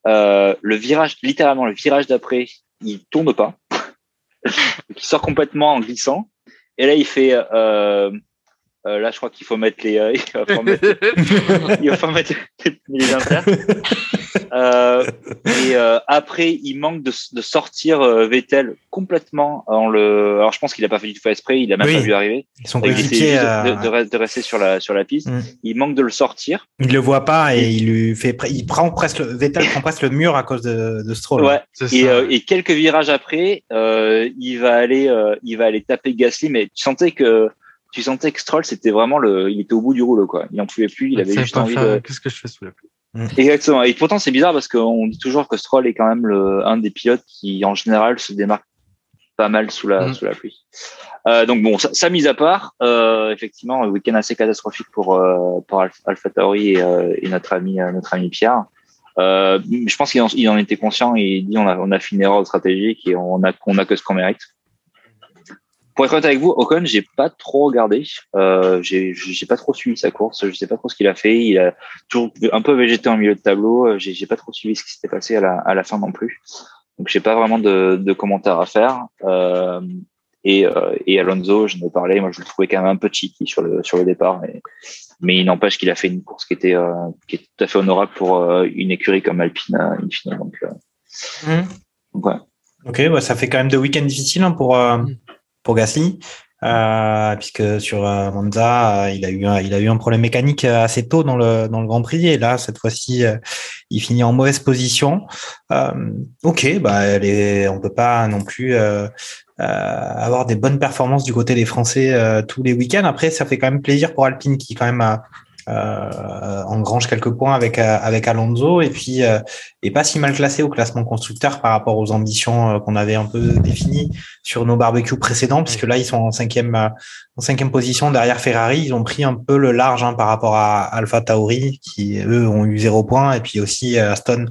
Euh, le virage, littéralement le virage d'après, il tourne pas <laughs> qui sort complètement en glissant. Et là, il fait. Euh, là, je crois qu'il faut mettre les. Euh, <laughs> il faut mettre, il faut mettre les <laughs> internes. Euh, et euh, après, il manque de, de sortir euh, Vettel complètement en le. Alors, je pense qu'il a pas fait du tout esprit. Il a même pas vu arriver. Son coéquipier de, de, de, rester sur la sur la piste. Mm. Il manque de le sortir. Il le voit pas et, il lui fait. Il prend presque le... Vettel prend presque le mur à cause de, de Stroll. Ouais. Et, et, quelques virages après, il va aller il va aller taper Gasly, mais tu sentais que tu sentais que Stroll, c'était vraiment le, il était au bout du rouleau, quoi. Il en pouvait plus, il avait juste envie de. Qu'est-ce que je fais sous la pluie? Mm. Exactement. Et pourtant, c'est bizarre parce qu'on dit toujours que Stroll est quand même le, un des pilotes qui, en général, se démarque pas mal sous la, mm. sous la pluie. Euh, donc bon, ça, ça mise à part, euh, effectivement, un week-end assez catastrophique pour euh, pour Alpha Tauri et, euh, et, notre ami euh, notre ami Pierre. Euh, je pense qu'il en, il en était conscient et il dit on a on a fait une erreur stratégique et on a on a que ce qu'on mérite pour être honnête avec vous, Ocon, j'ai pas trop regardé. Euh, j'ai, j'ai pas trop suivi sa course. Je sais pas trop ce qu'il a fait. Il a toujours un peu végété en milieu de tableau. Euh, j'ai, j'ai pas trop suivi ce qui s'était passé à la, à la fin non plus. Donc j'ai pas vraiment de, de commentaires à faire. Euh, et, euh, et Alonso, je ai parlé. Moi, je le trouvais quand même un peu cheeky sur le sur le départ, mais mais il n'empêche qu'il a fait une course qui était euh, qui est tout à fait honorable pour euh, une écurie comme Alpine, in fine. Donc, mmh. donc ouais. Ok, bah, ça fait quand même deux week-ends difficiles hein, pour. Mmh pour Gasly. Euh, puisque sur euh, Monza, euh, il a eu un, il a eu un problème mécanique euh, assez tôt dans le dans le Grand Prix et là cette fois-ci il finit en mauvaise position. ok, bah les, on peut pas non plus avoir des bonnes performances du côté des Français tous les week-ends. Après, ça fait quand même plaisir pour Alpine qui quand même a euh, engrange quelques points avec euh, avec Alonso et puis euh, est pas si mal classé au classement constructeur par rapport aux ambitions qu'on avait un peu définies sur nos barbecues précédents puisque là ils sont en cinquième en cinquième position derrière Ferrari. Ils ont pris un peu le large hein, par rapport à Alpha Tauri qui eux ont eu zéro point et puis aussi Aston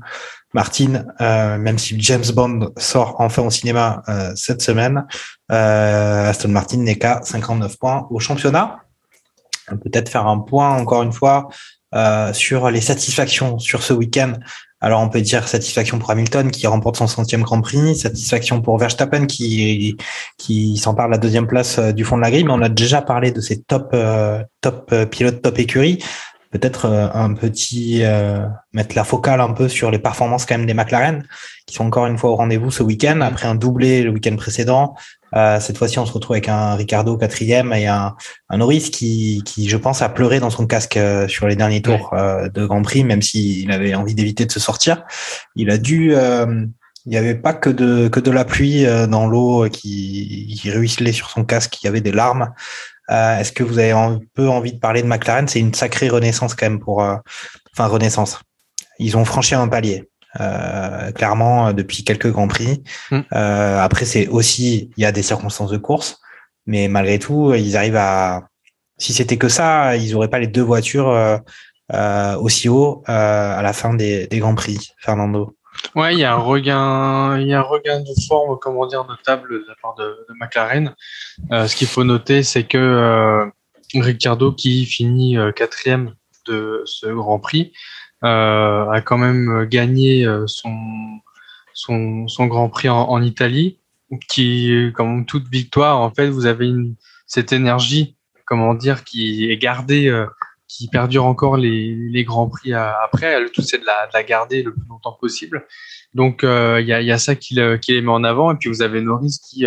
Martin, euh, même si James Bond sort enfin au cinéma euh, cette semaine, euh, Aston Martin n'est qu'à 59 points au championnat peut-être faire un point encore une fois euh, sur les satisfactions sur ce week-end. Alors on peut dire satisfaction pour Hamilton qui remporte son centième Grand Prix, satisfaction pour Verstappen qui qui s'empare de la deuxième place euh, du fond de la grille, mais on a déjà parlé de ces top euh, top pilotes, top écuries. Peut-être un petit mettre la focale un peu sur les performances quand même des McLaren qui sont encore une fois au rendez-vous ce week-end après un doublé le week-end précédent, euh, cette fois-ci, on se retrouve avec un Ricardo quatrième et un, un Norris qui, qui, je pense, a pleuré dans son casque euh, sur les derniers tours euh, de Grand Prix, même s'il avait envie d'éviter de se sortir. Il a dû il n'y avait pas que de, que de la pluie dans l'eau qui, qui ruisselait sur son casque, il y avait des larmes. Est-ce que vous avez un peu envie de parler de McLaren? C'est une sacrée renaissance quand même pour, enfin renaissance. Ils ont franchi un palier. Clairement depuis quelques grands prix. Mm. après, c'est aussi il y a des circonstances de course, mais malgré tout, ils arrivent à. Si c'était que ça, ils n'auraient pas les deux voitures aussi haut à la fin des, des grands prix. Fernando. Ouais, il y a un regain, il y a un regain de forme, comment dire, notable de la part de, de McLaren. Euh, ce qu'il faut noter, c'est que euh, Ricardo, qui finit euh, quatrième de ce Grand Prix, euh, a quand même gagné son, son, son Grand Prix en, Italie, qui, comme toute victoire, en fait, vous avez cette énergie, comment dire, qui est gardée qui perdure encore les, les grands prix après. Le tout, c'est de la, de la, garder le plus longtemps possible. Donc, euh, il y, a, y, a, ça qui, qui les met en avant. Et puis, vous avez Norris qui,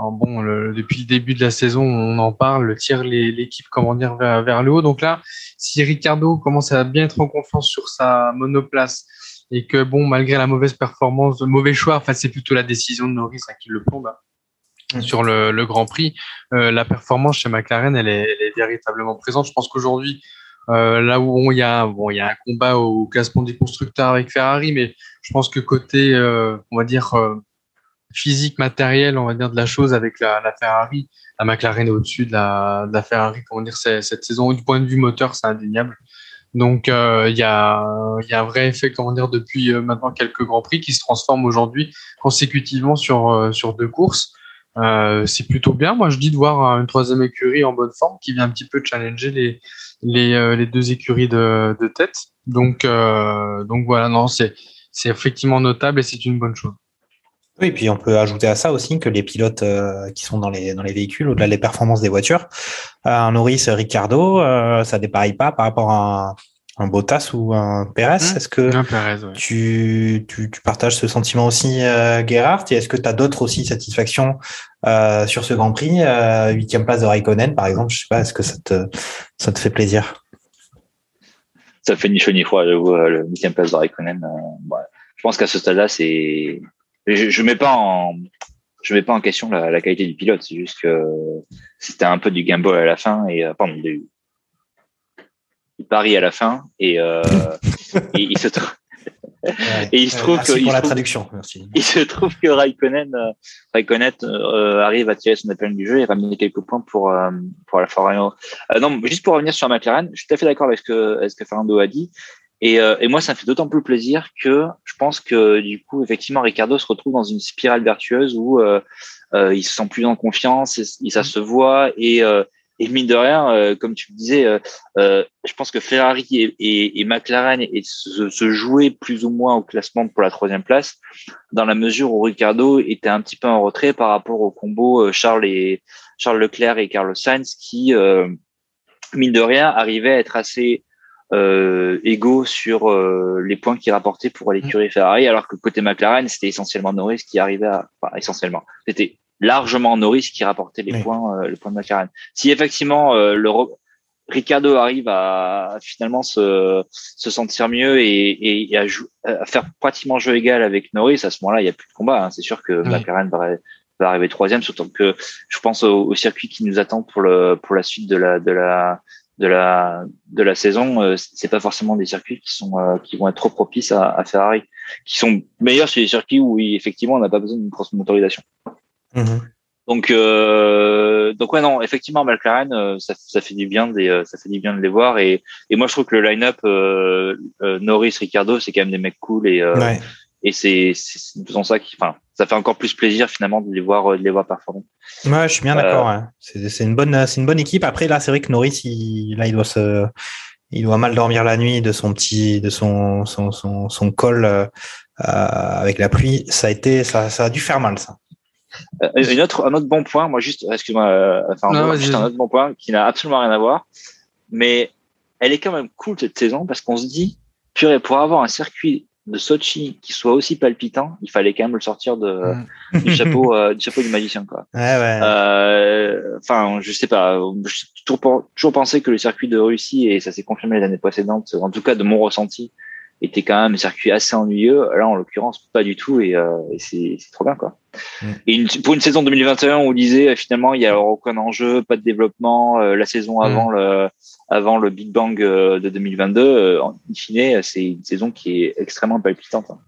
bon, le, depuis le début de la saison, on en parle, tire l'équipe, comment dire, vers, vers, le haut. Donc là, si Ricardo commence à bien être en confiance sur sa monoplace et que, bon, malgré la mauvaise performance, le mauvais choix, enfin, c'est plutôt la décision de Norris hein, qui le plombe. Hein sur le, le, Grand Prix. Euh, la performance chez McLaren, elle est, elle est véritablement présente. Je pense qu'aujourd'hui, euh, là où il y a bon, il y a un combat au classement des constructeurs avec Ferrari, mais je pense que côté, euh, on va dire euh, physique, matériel, on va dire de la chose avec la, la Ferrari, la McLaren au-dessus de la, de la Ferrari. Comment dire cette saison du point de vue moteur, c'est indéniable. Donc euh, il y, a, y a un vrai effet, comment dire, depuis maintenant quelques grands prix qui se transforment aujourd'hui consécutivement sur sur deux courses. Euh, c'est plutôt bien. Moi, je dis de voir une troisième écurie en bonne forme qui vient un petit peu challenger les, les, euh, les deux écuries de, de tête. Donc, euh, donc voilà, non, c'est effectivement notable et c'est une bonne chose. Oui, et puis on peut ajouter à ça aussi que les pilotes qui sont dans les, dans les véhicules, au-delà des performances des voitures, un Norris Ricardo, ça dépareille pas par rapport à, un Bottas ou un Perez. Mmh. Est-ce que tu, tu, tu, partages ce sentiment aussi, euh, Gerhardt Et est-ce que tu as d'autres aussi satisfactions euh, sur ce Grand Prix euh, Huitième place de Raikkonen, par exemple, je sais pas, est-ce que ça te, ça te fait plaisir? Ça fait ni chaud ni froid, le huitième place de Raikkonen. Euh, ouais. Je pense qu'à ce stade-là, c'est... Je, je mets pas en je mets pas en question la, la qualité du pilote, c'est juste que c'était un peu du gamble à la fin et euh, pardon, du, Paris à la fin et, euh, et il se trouve et il se trouve que pour la traduction. Merci. Il se trouve que Raikkonen, euh, Raikkonen euh, arrive à tirer son appel du jeu et ramener quelques points pour euh, pour la Ferrari. Non, juste pour revenir sur McLaren, je suis tout à fait d'accord avec ce que, avec ce que Fernando a dit. Et, euh, et moi, ça me fait d'autant plus plaisir que je pense que du coup, effectivement, Ricardo se retrouve dans une spirale vertueuse où il se sent plus en confiance, et, ça se voit et et mine de rien, euh, comme tu le disais, euh, euh, je pense que Ferrari et, et, et McLaren et se, se, jouaient plus ou moins au classement pour la troisième place, dans la mesure où Ricardo était un petit peu en retrait par rapport au combo Charles et Charles Leclerc et Carlos Sainz, qui mine de rien arrivaient à être assez euh, égaux sur les points qu'ils rapportaient pour l'écurie Ferrari, alors que côté McLaren, c'était essentiellement Norris qui arrivait à, enfin, essentiellement, c'était largement Norris qui rapportait les points, euh, les points de McLaren. Si effectivement euh, le Ricardo arrive à finalement se, se sentir mieux et, et, à, à, faire pratiquement jeu égal avec Norris, à ce moment-là, il n'y a plus de combat. Hein. C'est sûr que McLaren va, va, arriver troisième, surtout que je pense au, circuit qui nous attend pour le pour la suite de la de la de la de la saison. Euh, c'est pas forcément des circuits qui sont euh, qui vont être trop propices à, à Ferrari, qui sont meilleurs sur les circuits où effectivement on n'a pas besoin d'une grosse motorisation. Mhm. Donc, euh, donc ouais, non, effectivement, McLaren, euh, ça, ça, fait du bien, des, euh, ça fait du bien de les voir. Et, et moi, je trouve que le line-up euh, euh Norris, Ricardo, c'est quand même des mecs cool et ouais. et c'est c'est faisant ça qui, enfin, ça fait encore plus plaisir finalement de les voir, de les voir performer. Ouais, je suis bien d'accord. Ouais. C'est une bonne, c'est une bonne équipe. Après, là, c'est vrai que Norris, il, là, il doit se, il doit mal dormir la nuit de son petit, de son, son, son, son col avec la pluie. Ça a été, ça, ça a dû faire mal, ça. Euh, une autre, un autre bon point, moi juste, excuse-moi, euh, enfin, juste un autre bon point qui n'a absolument rien à voir, mais elle est quand même cool cette saison parce qu'on se dit, purée, pour avoir un circuit de Sochi qui soit aussi palpitant, il fallait quand même le sortir de, mm. du <laughs> chapeau, euh, du chapeau du magicien, quoi. Ouais, ouais. Euh, enfin, je sais pas, j'ai toujours, toujours pensé que le circuit de Russie, et ça s'est confirmé l'année précédente, en tout cas de mon ressenti, était quand même un circuit assez ennuyeux. Là, en l'occurrence, pas du tout, et, euh, et c'est trop bien, quoi. Mm. Et une, pour une saison 2021, on disait finalement il y a aucun enjeu, pas de développement. la saison avant le avant le Big Bang de 2022, en fine, c'est une saison qui est extrêmement palpitante. Hein.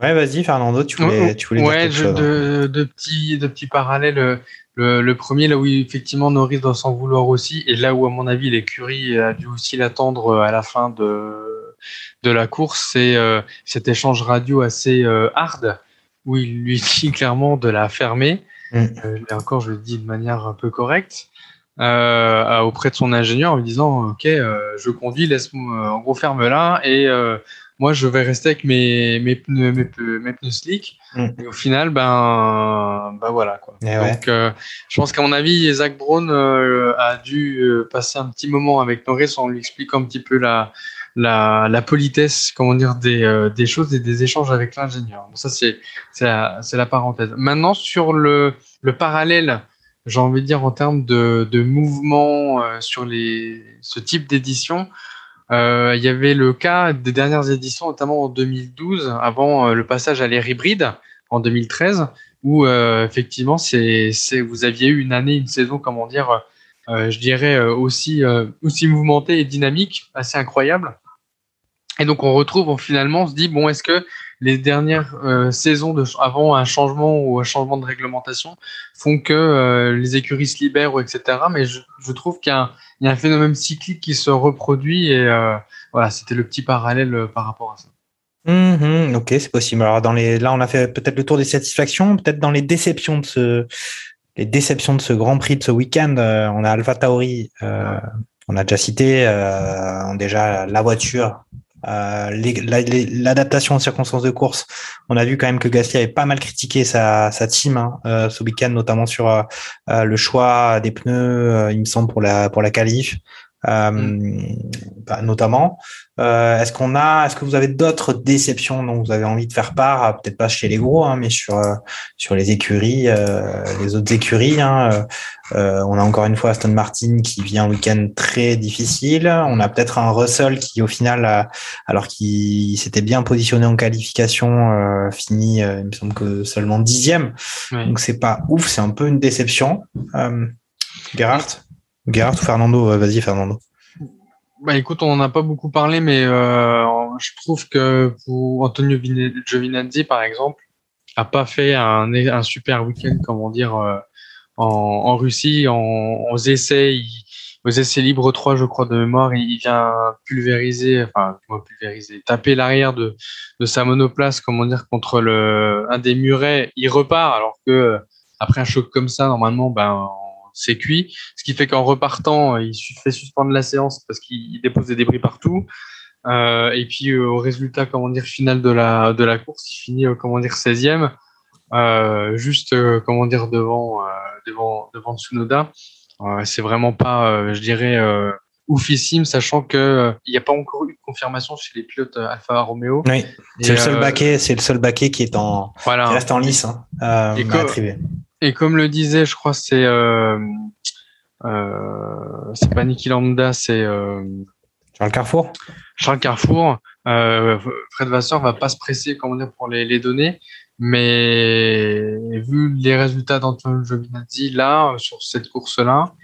Ouais, vas-y, Fernando, tu voulais, tu voulais ouais, dire quelque chose. De, de, petits, de petits parallèles. Le, le, premier, là où effectivement Norris doit s'en vouloir aussi, et là où, à mon avis, l'écurie a dû aussi l'attendre à la fin de, de la course, c'est euh, cet échange radio assez euh, hard, où il lui dit <laughs> clairement de la fermer. Mm. Euh, et encore, je le dis de manière un peu correcte. Euh, auprès de son ingénieur en lui disant ok je conduis laisse-moi en gros ferme là et moi, je vais rester avec mes, mes pneus, mes, mes pneus slick. Mm. Et au final, ben, ben voilà. Quoi. Et Donc, euh, je pense qu'à mon avis, Zach Brown euh, a dû euh, passer un petit moment avec Norris en lui expliquant un petit peu la, la, la politesse, comment dire, des, euh, des choses et des échanges avec l'ingénieur. Donc ça, c'est la, la parenthèse. Maintenant, sur le, le parallèle, j'ai envie de dire en termes de, de mouvement euh, sur les, ce type d'édition, euh, il y avait le cas des dernières éditions, notamment en 2012, avant euh, le passage à l'ère hybride en 2013, où effectivement, c'est, c'est, vous aviez eu une année, une saison, comment dire, je dirais aussi aussi mouvementée et dynamique, assez incroyable. Et donc on retrouve, finalement, on se dit bon, est-ce que les dernières euh, saisons avant un changement ou un changement de réglementation font que euh, les écuries se libèrent, etc. Mais je, trouve qu'il y, a un phénomène cyclique qui se reproduit et euh, voilà, c'était le petit parallèle par rapport à ça. Mmh, ok, c'est possible. Alors dans les, là, on a fait peut-être le tour des satisfactions, peut-être dans les déceptions de ce, les déceptions de ce Grand Prix de ce week-end. On a Alpha Tauri, on a déjà cité déjà la voiture euh, L'adaptation aux circonstances de course, on a vu quand même que Gasly avait pas mal critiqué sa, team hein, euh, ce week-end, notamment sur euh, le choix des pneus, il me semble pour la pour la qualif. Euh, mm. bah, notamment. Euh, est-ce qu'on a, est-ce que vous avez d'autres déceptions dont vous avez envie de faire part, peut-être pas chez les gros, hein, mais sur euh, sur les écuries, les autres écuries. Hein, on a encore une fois Aston Martin qui vient un week-end très difficile. On a peut-être un Russell qui, au final, alors qu'il s'était bien positionné en qualification, fini, il me semble que seulement dixième. Donc c'est pas ouf, c'est un peu une déception. Gerhardt? Gerhardt ou Fernando Vas-y, Fernando. Bah écoute, on n'en a pas beaucoup parlé, mais euh, je trouve que pour Antonio Giovinazzi, par exemple, a pas fait un, super week-end, comment dire, euh, en, Russie, en, aux essais, aux essais libres 3, je crois, de mémoire, il, vient pulvériser, enfin, pulvériser, taper l'arrière de, de sa monoplace, comment dire, contre le, un des murets, il repart, alors que après un choc comme ça, normalement, ben, c'est cuit. Ce qui fait qu'en repartant, il fait suspendre la séance parce qu'il dépose des débris partout. Euh, et puis euh, au résultat, comment dire, final de la de la course, il finit euh, comment dire 16e, euh, juste euh, comment dire devant devant devant Tsunoda. c'est vraiment pas, je dirais, oufissime, sachant que il n'y a pas encore eu de confirmation chez les pilotes Alfa Romeo. Oui, c'est le seul baquet, c'est le seul baquet qui est en voilà. qui reste en lice. Hein, et, comme, et comme le disait, je crois, c'est euh, euh, c'est pas Niki Lambda, c'est euh, Charles Carrefour. Charles Carrefour. Euh, Fred Vasseur va pas se presser, comment dire, pour les, les données, mais vu les résultats d'Antonio Giovinazzi là sur cette course-là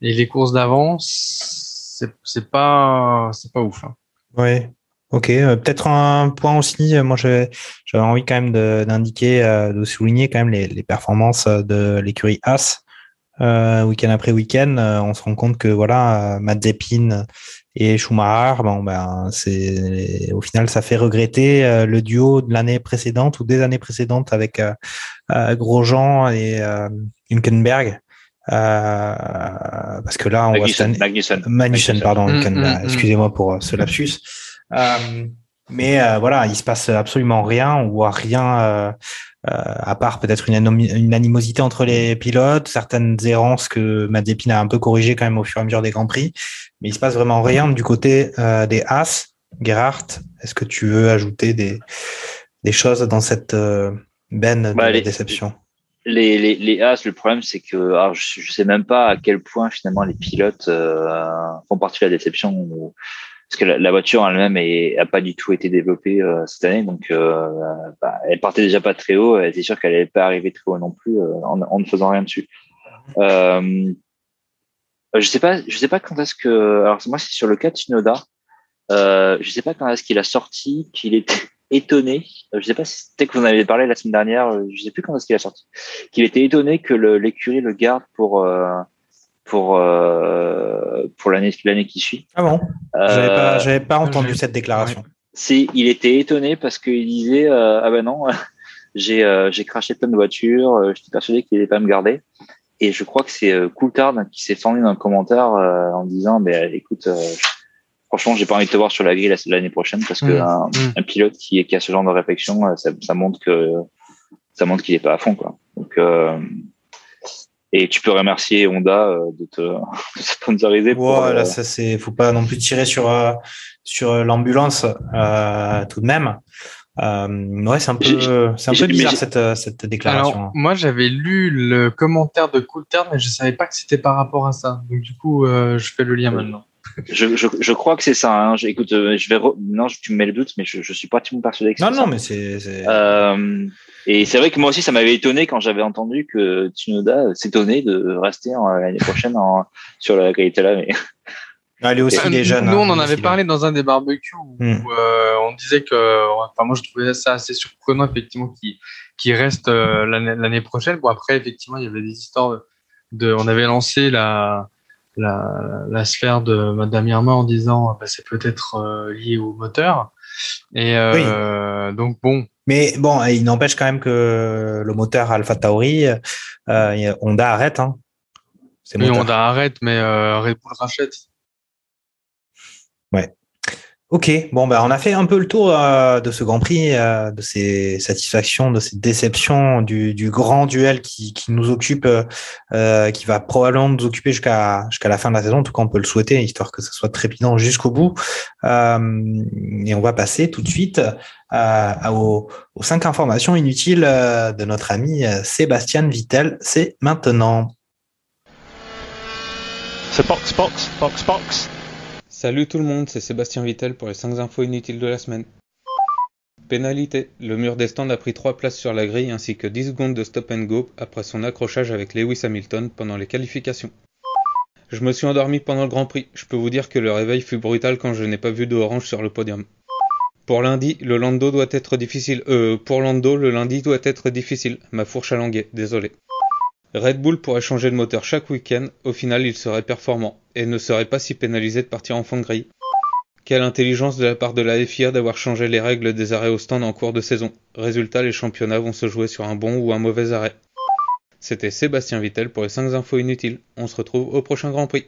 et les courses d'avant, c'est pas c'est pas ouf. Hein. Oui, Ok, euh, peut-être un point aussi, euh, moi j'avais envie quand même d'indiquer, euh, de, souligner quand même les, les performances de l'écurie As. week-end après week-end, on se rend compte que voilà, Mazepin et Schumacher, bon ben c'est au final ça fait regretter le duo de l'année précédente ou des années précédentes avec Grosjean et Hülkenberg. parce que là on Magnussen, voit Magnussen, Magnussen, pardon, mm, mm, mm. excusez-moi pour ce lapsus. Euh, mais euh, voilà, il se passe absolument rien. On voit rien euh, à part peut-être une, une, animosité entre les pilotes, certaines errances que Mazepin a un peu corrigées quand même au fur et à mesure des grands prix. Mais il se passe vraiment rien du côté des As. Gerhardt, est-ce que tu veux ajouter des, des choses dans cette benne bah, de les, déception? les, les, les As, le problème, c'est que alors, je, ne sais même pas à quel point finalement les pilotes font partie de la déception. Ou parce que la, la voiture elle-même n'a pas du tout été développée euh, cette année, donc euh, bah, elle partait déjà pas très haut. Était sûre qu'elle n'allait pas arriver très haut non plus euh, en, ne faisant rien dessus. Euh, je sais pas, je sais pas quand est-ce que. Alors moi, c'est sur le cas de Shinoda. Euh, je sais pas quand est-ce qu'il a sorti, qu'il était étonné. Je sais pas si c'était que vous en avez parlé la semaine dernière. Je sais plus quand est-ce qu'il a sorti. Qu'il était étonné que l'écurie le, garde pour pour euh, pour l'année l'année qui suit. Ah bon? J'avais pas j'avais pas entendu cette déclaration. Ouais. Il était étonné parce qu'il disait euh, ah ben non <laughs> j'ai euh, j'ai craché plein de voitures euh, j'étais persuadé qu'il allait pas me garder et je crois que c'est euh, Coulthard qui s'est fendu dans un commentaire euh, en disant ben écoute franchement j'ai pas envie de te voir sur la grille l'année prochaine parce que Mmh. un, Mmh. un pilote qui qui a ce genre de réflexion ça, ça montre que ça montre qu'il est pas à fond quoi donc et tu peux remercier Honda euh, de te, <laughs> de sponsoriser. Pour, voilà, euh... ça c'est, faut pas non plus tirer sur euh, sur l'ambulance euh, tout de même. Euh, ouais, c'est un peu, c'est un peu bizarre cette cette déclaration. Alors, moi, j'avais lu le commentaire de Coulthard, mais je savais pas que c'était par rapport à ça. Donc du coup, euh, je fais le lien maintenant. Je, je, je, crois que c'est ça. Hein. Je, écoute, euh, je vais re... non, tu me mets le doute, mais je, je suis pas tout persuadé que non, non, ça. mais c'est. Euh, et c'est vrai que moi aussi, ça m'avait étonné quand j'avais entendu que Tsunoda s'étonnait de rester l'année prochaine en, sur la qualité là. Mais... Allez aussi Euh, les jeunes. Nous, hein, on en avait parlé dans un des barbecues où Hmm. euh, on disait que, enfin, moi, je trouvais ça assez surprenant, effectivement, qu'il qu'il reste euh, l'année l'année prochaine. Bon, après, effectivement, il y avait des histoires de- on avait lancé la, la, la sphère de Madame Irma en disant, bah, c'est peut-être euh, lié au moteur. Et euh, donc, bon, Mais bon, il n'empêche quand même que le moteur Alpha Tauri, euh, Honda arrête. Hein. Oui. Honda arrête, mais euh, Red Bull rachète. Ok, bon ben on a fait un peu le tour euh, de ce Grand Prix, euh, de ces satisfactions, de ces déceptions, du, grand duel qui, nous occupe, euh, qui va probablement nous occuper jusqu'à jusqu'à la fin de la saison. En tout cas, on peut le souhaiter, histoire que ça soit trépidant jusqu'au bout. Et on va passer tout de suite aux, aux cinq informations inutiles de notre ami Sébastien Vittel. C'est maintenant. So box, box, box, box. Salut tout le monde, c'est Sébastien Vittel pour les 5 infos inutiles de la semaine. Pénalité. Le mur des stands a pris 3 places sur la grille ainsi que 10 secondes de stop and go après son accrochage avec Lewis Hamilton pendant les qualifications. Je me suis endormi pendant le Grand Prix. Je peux vous dire que le réveil fut brutal quand je n'ai pas vu de orange sur le podium. Pour lundi, le Lando doit être difficile. Euh, pour Lando, le lundi doit être difficile. Ma fourche a langué, désolé. Red Bull pourrait changer de moteur chaque week-end, au final il serait performant, et ne serait pas si pénalisé de partir en fond de grille. Quelle intelligence de la part de la FIA d'avoir changé les règles des arrêts au stand en cours de saison. Résultat, les championnats vont se jouer sur un bon ou un mauvais arrêt. C'était Sébastien Vittel pour les 5 infos inutiles. On se retrouve au prochain Grand Prix.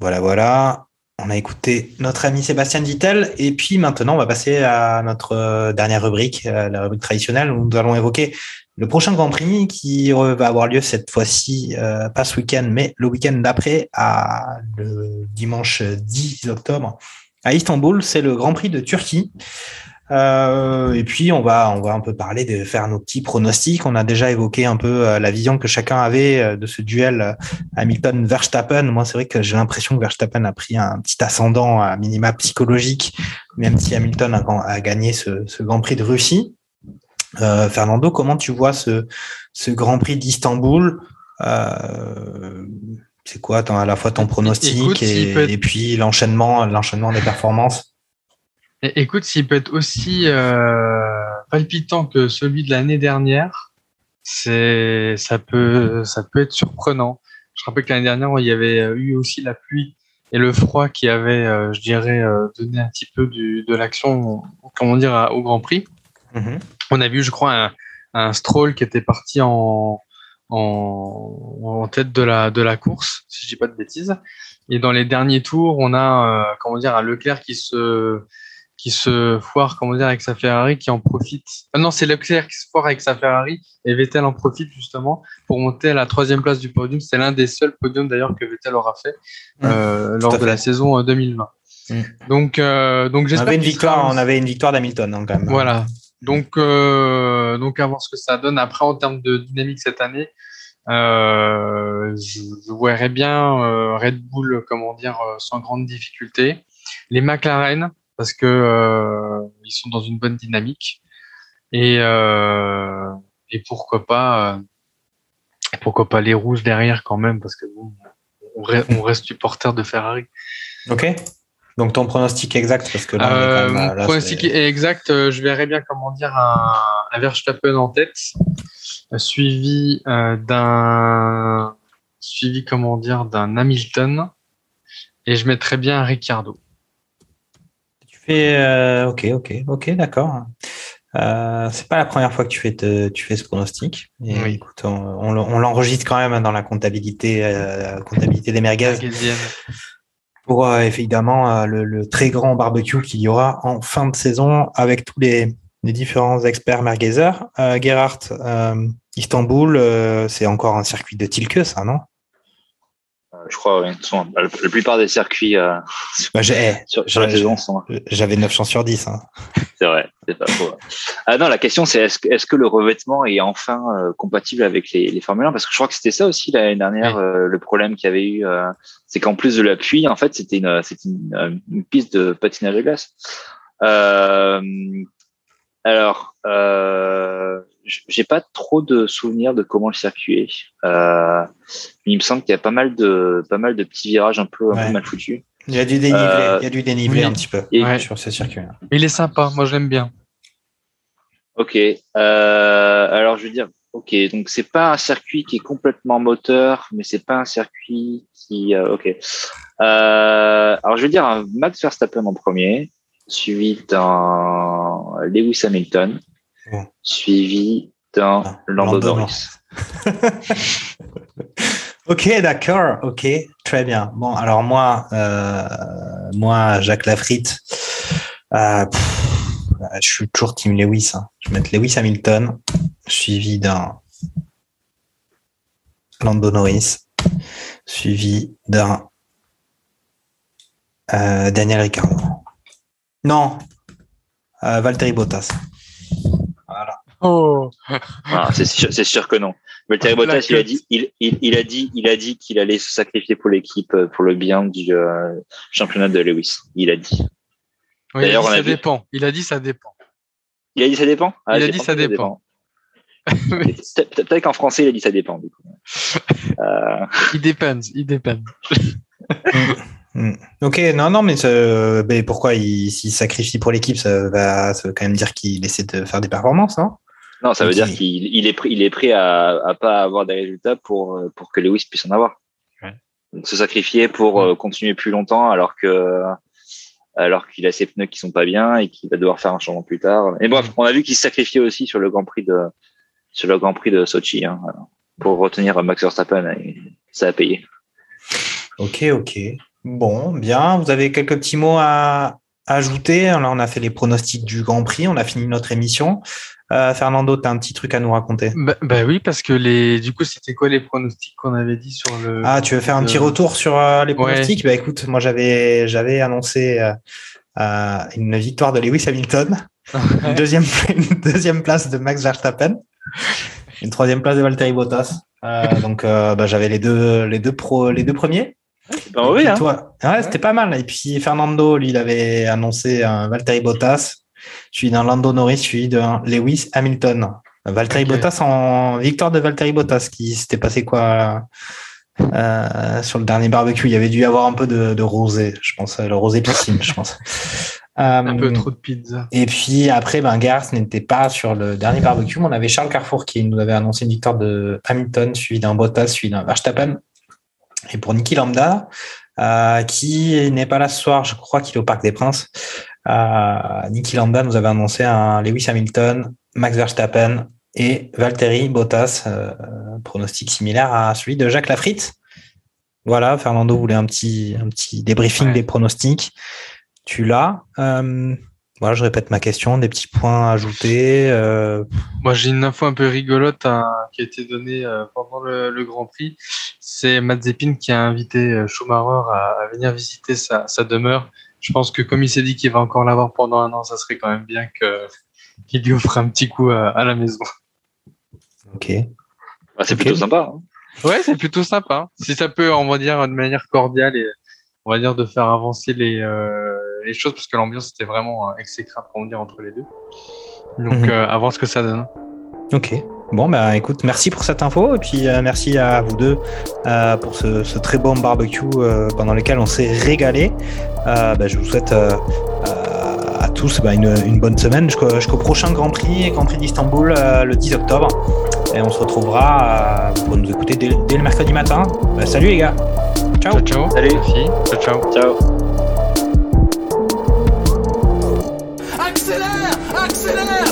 Voilà, voilà. On a écouté notre ami Sébastien Vittel. Et puis maintenant, on va passer à notre euh, dernière rubrique, euh, la rubrique traditionnelle, où nous allons évoquer le prochain Grand Prix qui va avoir lieu cette fois-ci, euh, pas ce week-end, mais le week-end d'après, à le dimanche 10 octobre, à Istanbul. C'est le Grand Prix de Turquie. Euh, et puis on va on va un peu parler de faire nos petits pronostics. On a déjà évoqué un peu euh, la vision que chacun avait euh, de ce duel euh, Hamilton Verstappen. Moi c'est vrai que j'ai l'impression que Verstappen a pris un petit ascendant à minima psychologique, même si Hamilton a, a gagné ce, ce, Grand Prix de Russie. Euh, Fernando, comment tu vois ce ce Grand Prix d'Istanbul? Euh, C'est quoi à la fois ton pronostic Écoute, et, être... et puis l'enchaînement l'enchaînement des performances? Écoute, s'il peut être aussi euh, palpitant que celui de l'année dernière, c'est ça peut ça peut être surprenant. Je rappelle que l'année dernière, il y avait eu aussi la pluie et le froid qui avait, euh, je dirais, euh, donné un petit peu du, de l'action, comment dire, au Grand Prix. Mm -hmm. On a vu, je crois, un, un Stroll qui était parti en, en, en, tête de la, de la course, si je dis pas de bêtises. Et dans les derniers tours, on a, euh, comment dire, un Leclerc qui se qui se foire, comment dire, avec sa Ferrari, qui en profite. Ah non, c'est Leclerc qui se foire avec sa Ferrari et Vettel en profite justement pour monter à la troisième place du podium. C'est l'un des seuls podiums d'ailleurs que Vettel aura fait mmh, euh, lors de la saison 2020. Mmh. Donc, euh, donc j'espère. On avait une victoire, sera... on avait une victoire d'Hamilton hein, quand même. Voilà. Donc, euh, donc à voir ce que ça donne. Après, en termes de dynamique cette année, euh, je, je verrais bien euh, Red Bull, comment dire, sans grande difficulté. les McLaren parce que euh, ils sont dans une bonne dynamique et euh, et pourquoi pas euh, pourquoi pas les rouges derrière quand même parce que bon, on, re- on reste supporter de Ferrari. Ok. Donc ton pronostic exact parce que là, on est quand Euh, même, mon là, pronostic est exact. je verrais bien comment dire un, un Verstappen en tête, suivi d'un suivi comment dire d'un Hamilton, et je mettrais bien un Ricciardo. Fais euh, ok, ok, ok, d'accord. Euh, c'est pas la première fois que tu fais te- tu fais ce pronostic. Et Oui. écoute, on, on l- on l'enregistre quand même dans la comptabilité euh, comptabilité des merguez pour euh, évidemment euh, le, le très grand barbecue qu'il y aura en fin de saison avec tous les, les différents experts merguezers. Euh, Gerhardt, euh, Istanbul, euh, c'est encore un circuit de Tilke, ça, non? Je crois, oui. Façon, La, la plupart des circuits euh, bah, j'ai- eh, <laughs> sur, sur j'ai- sont. J'avais 9 chances sur 10. Hein. C'est vrai, c'est pas faux. Ah non, la question c'est est-ce que, est-ce que le revêtement est enfin euh, compatible avec les, les Formule 1 Parce que je crois que c'était ça aussi l'année dernière, euh, le problème qu'il y avait eu, euh, c'est qu'en plus de la pluie, en fait, c'était une, c'était une, une piste de patinage à glace. Euh, alors, euh, j'ai pas trop de souvenirs de comment le circuit est. Euh, il me semble qu'il y a pas mal de, pas mal de petits virages un peu, un Ouais. peu mal foutus. Il y a du dénivelé, Euh, il y a du dénivelé oui. un petit peu Et- Ouais. sur ce circuit. Il est sympa, moi je l'aime bien. Ok. Euh, alors je veux dire, ok, donc c'est pas un circuit qui est complètement moteur, mais c'est pas un circuit qui, euh, ok. Euh, alors je veux dire un Max Verstappen en premier, suivi d'un Lewis Hamilton, Suivi d'un Ah, Lando, Lando Norris. Ok, d'accord, ok, très bien. Bon, alors moi, euh, moi, Jacques Lafritte, euh, pff, je suis toujours team Lewis. hein. Je vais mettre Lewis Hamilton, suivi d'un Lando Norris, suivi d'un euh, Daniel Ricciardo. Non, Valtteri Bottas. Oh, Ah, c'est sûr, c'est sûr que non. Valtteri La Bottas, il a dit, il, il, il a dit, il a dit qu'il allait se sacrifier pour l'équipe, euh, pour le bien du euh, championnat de Lewis. Il a dit. Oui, il a D'ailleurs, ça vu- dépend. Il a dit ça dépend. Il a dit ça dépend? Ah, Il a dit ça dépend. Peut- peut- Peut-être qu'en français, il a dit ça dépend. Du coup. <laughs> Euh, Il dépend, il dépend. Hmm. <laughs> Ok, non, non, mais, mais pourquoi il s'il sacrifie pour l'équipe, ça, va- ça veut quand même dire qu'il essaie de faire des performances, non non, ça veut dire qu'il il est, prêt- il est prêt à, à pas avoir des résultats pour, euh, pour que Lewis puisse en avoir. Ouais. Se sacrifier pour euh, continuer plus longtemps alors que alors qu'il a ses pneus qui sont pas bien et qu'il va devoir faire un changement plus tard. Et bref, on a vu qu'il se sacrifiait aussi sur le Grand Prix de sur le Grand Prix de Sochi hein, pour retenir Max Verstappen et ça a payé. Ok, ok. Bon, bien. Vous avez quelques petits mots à ajouter Là, on a fait les pronostics du Grand Prix, on a fini notre émission. Euh, Fernando, tu as un petit truc à nous raconter? Bah, bah oui, parce que les, du coup, c'était quoi les pronostics qu'on avait dit sur le. Ah, tu veux faire un petit retour sur euh, les Ouais. pronostics? Bah écoute, moi j'avais j'avais annoncé euh, euh, une victoire de Lewis Hamilton, une deuxième une deuxième place de Max Verstappen, une troisième place de Valtteri Bottas. Euh, donc euh, bah, j'avais les deux les deux pro les deux premiers. C'est pas mauvais, hein toi, ouais, c'était pas mal. Et puis Fernando, lui, il avait annoncé un Valtteri Bottas, suivi d'un Lando Norris, suivi d'un Lewis Hamilton. Valtteri. Bottas en victoire de Valtteri Bottas, qui s'était passé quoi euh, sur le dernier barbecue? Il y avait dû y avoir un peu de, de rosé, je pense, le rosé piscine, je pense. <laughs> Un peu Euh, trop de pizza. et puis après, ben, Garth n'était pas sur le dernier barbecue. mais On avait Charles Carrefour qui nous avait annoncé une victoire de Hamilton, suivi d'un Bottas, suivi d'un Verstappen. Et pour Niki Lambda, euh, qui n'est pas là ce soir, je crois qu'il est au Parc des Princes. Euh, Niki Lambda nous avait annoncé un Lewis Hamilton, Max Verstappen et Valtteri Bottas, euh, pronostic similaire à celui de Jacques Lafritte. Voilà, Fernando voulait un petit, un petit débriefing Ouais. des pronostics. Tu l'as. Euh, voilà, je répète ma question, des petits points à ajouter. euh, Moi, j'ai une info un peu rigolote hein, qui a été donnée euh, pendant le, le Grand Prix. C'est Mazepin qui a invité euh, Schumacher à, à venir visiter sa, sa demeure. Je pense que comme il s'est dit qu'il va encore l'avoir pendant un an, ça serait quand même bien que <laughs> qu'il lui offre un petit coup à, à la maison. ok. Bah, c'est plutôt sympa. hein. Ouais, c'est plutôt sympa. Si ça peut, on va dire, de manière cordiale et on va dire de faire avancer les, euh, les choses parce que l'ambiance était vraiment euh, exécrable, pour dire, entre les deux. Donc, Mhm. euh, à voir ce que ça donne. Ok. Bon, bah écoute, merci pour cette info et puis euh, merci à vous deux euh, pour ce, ce très bon barbecue euh, pendant lequel on s'est régalé. Euh, bah, je vous souhaite euh, euh, à tous bah, une, une bonne semaine jusqu'au jusqu'au prochain Grand Prix, Grand Prix d'Istanbul euh, le 10 octobre. Et on se retrouvera euh, pour nous écouter dès, dès le mercredi matin. Bah, salut les gars. Ciao. Ciao, ciao. Salut. Merci. Ciao, ciao. Ciao. Accélère Accélère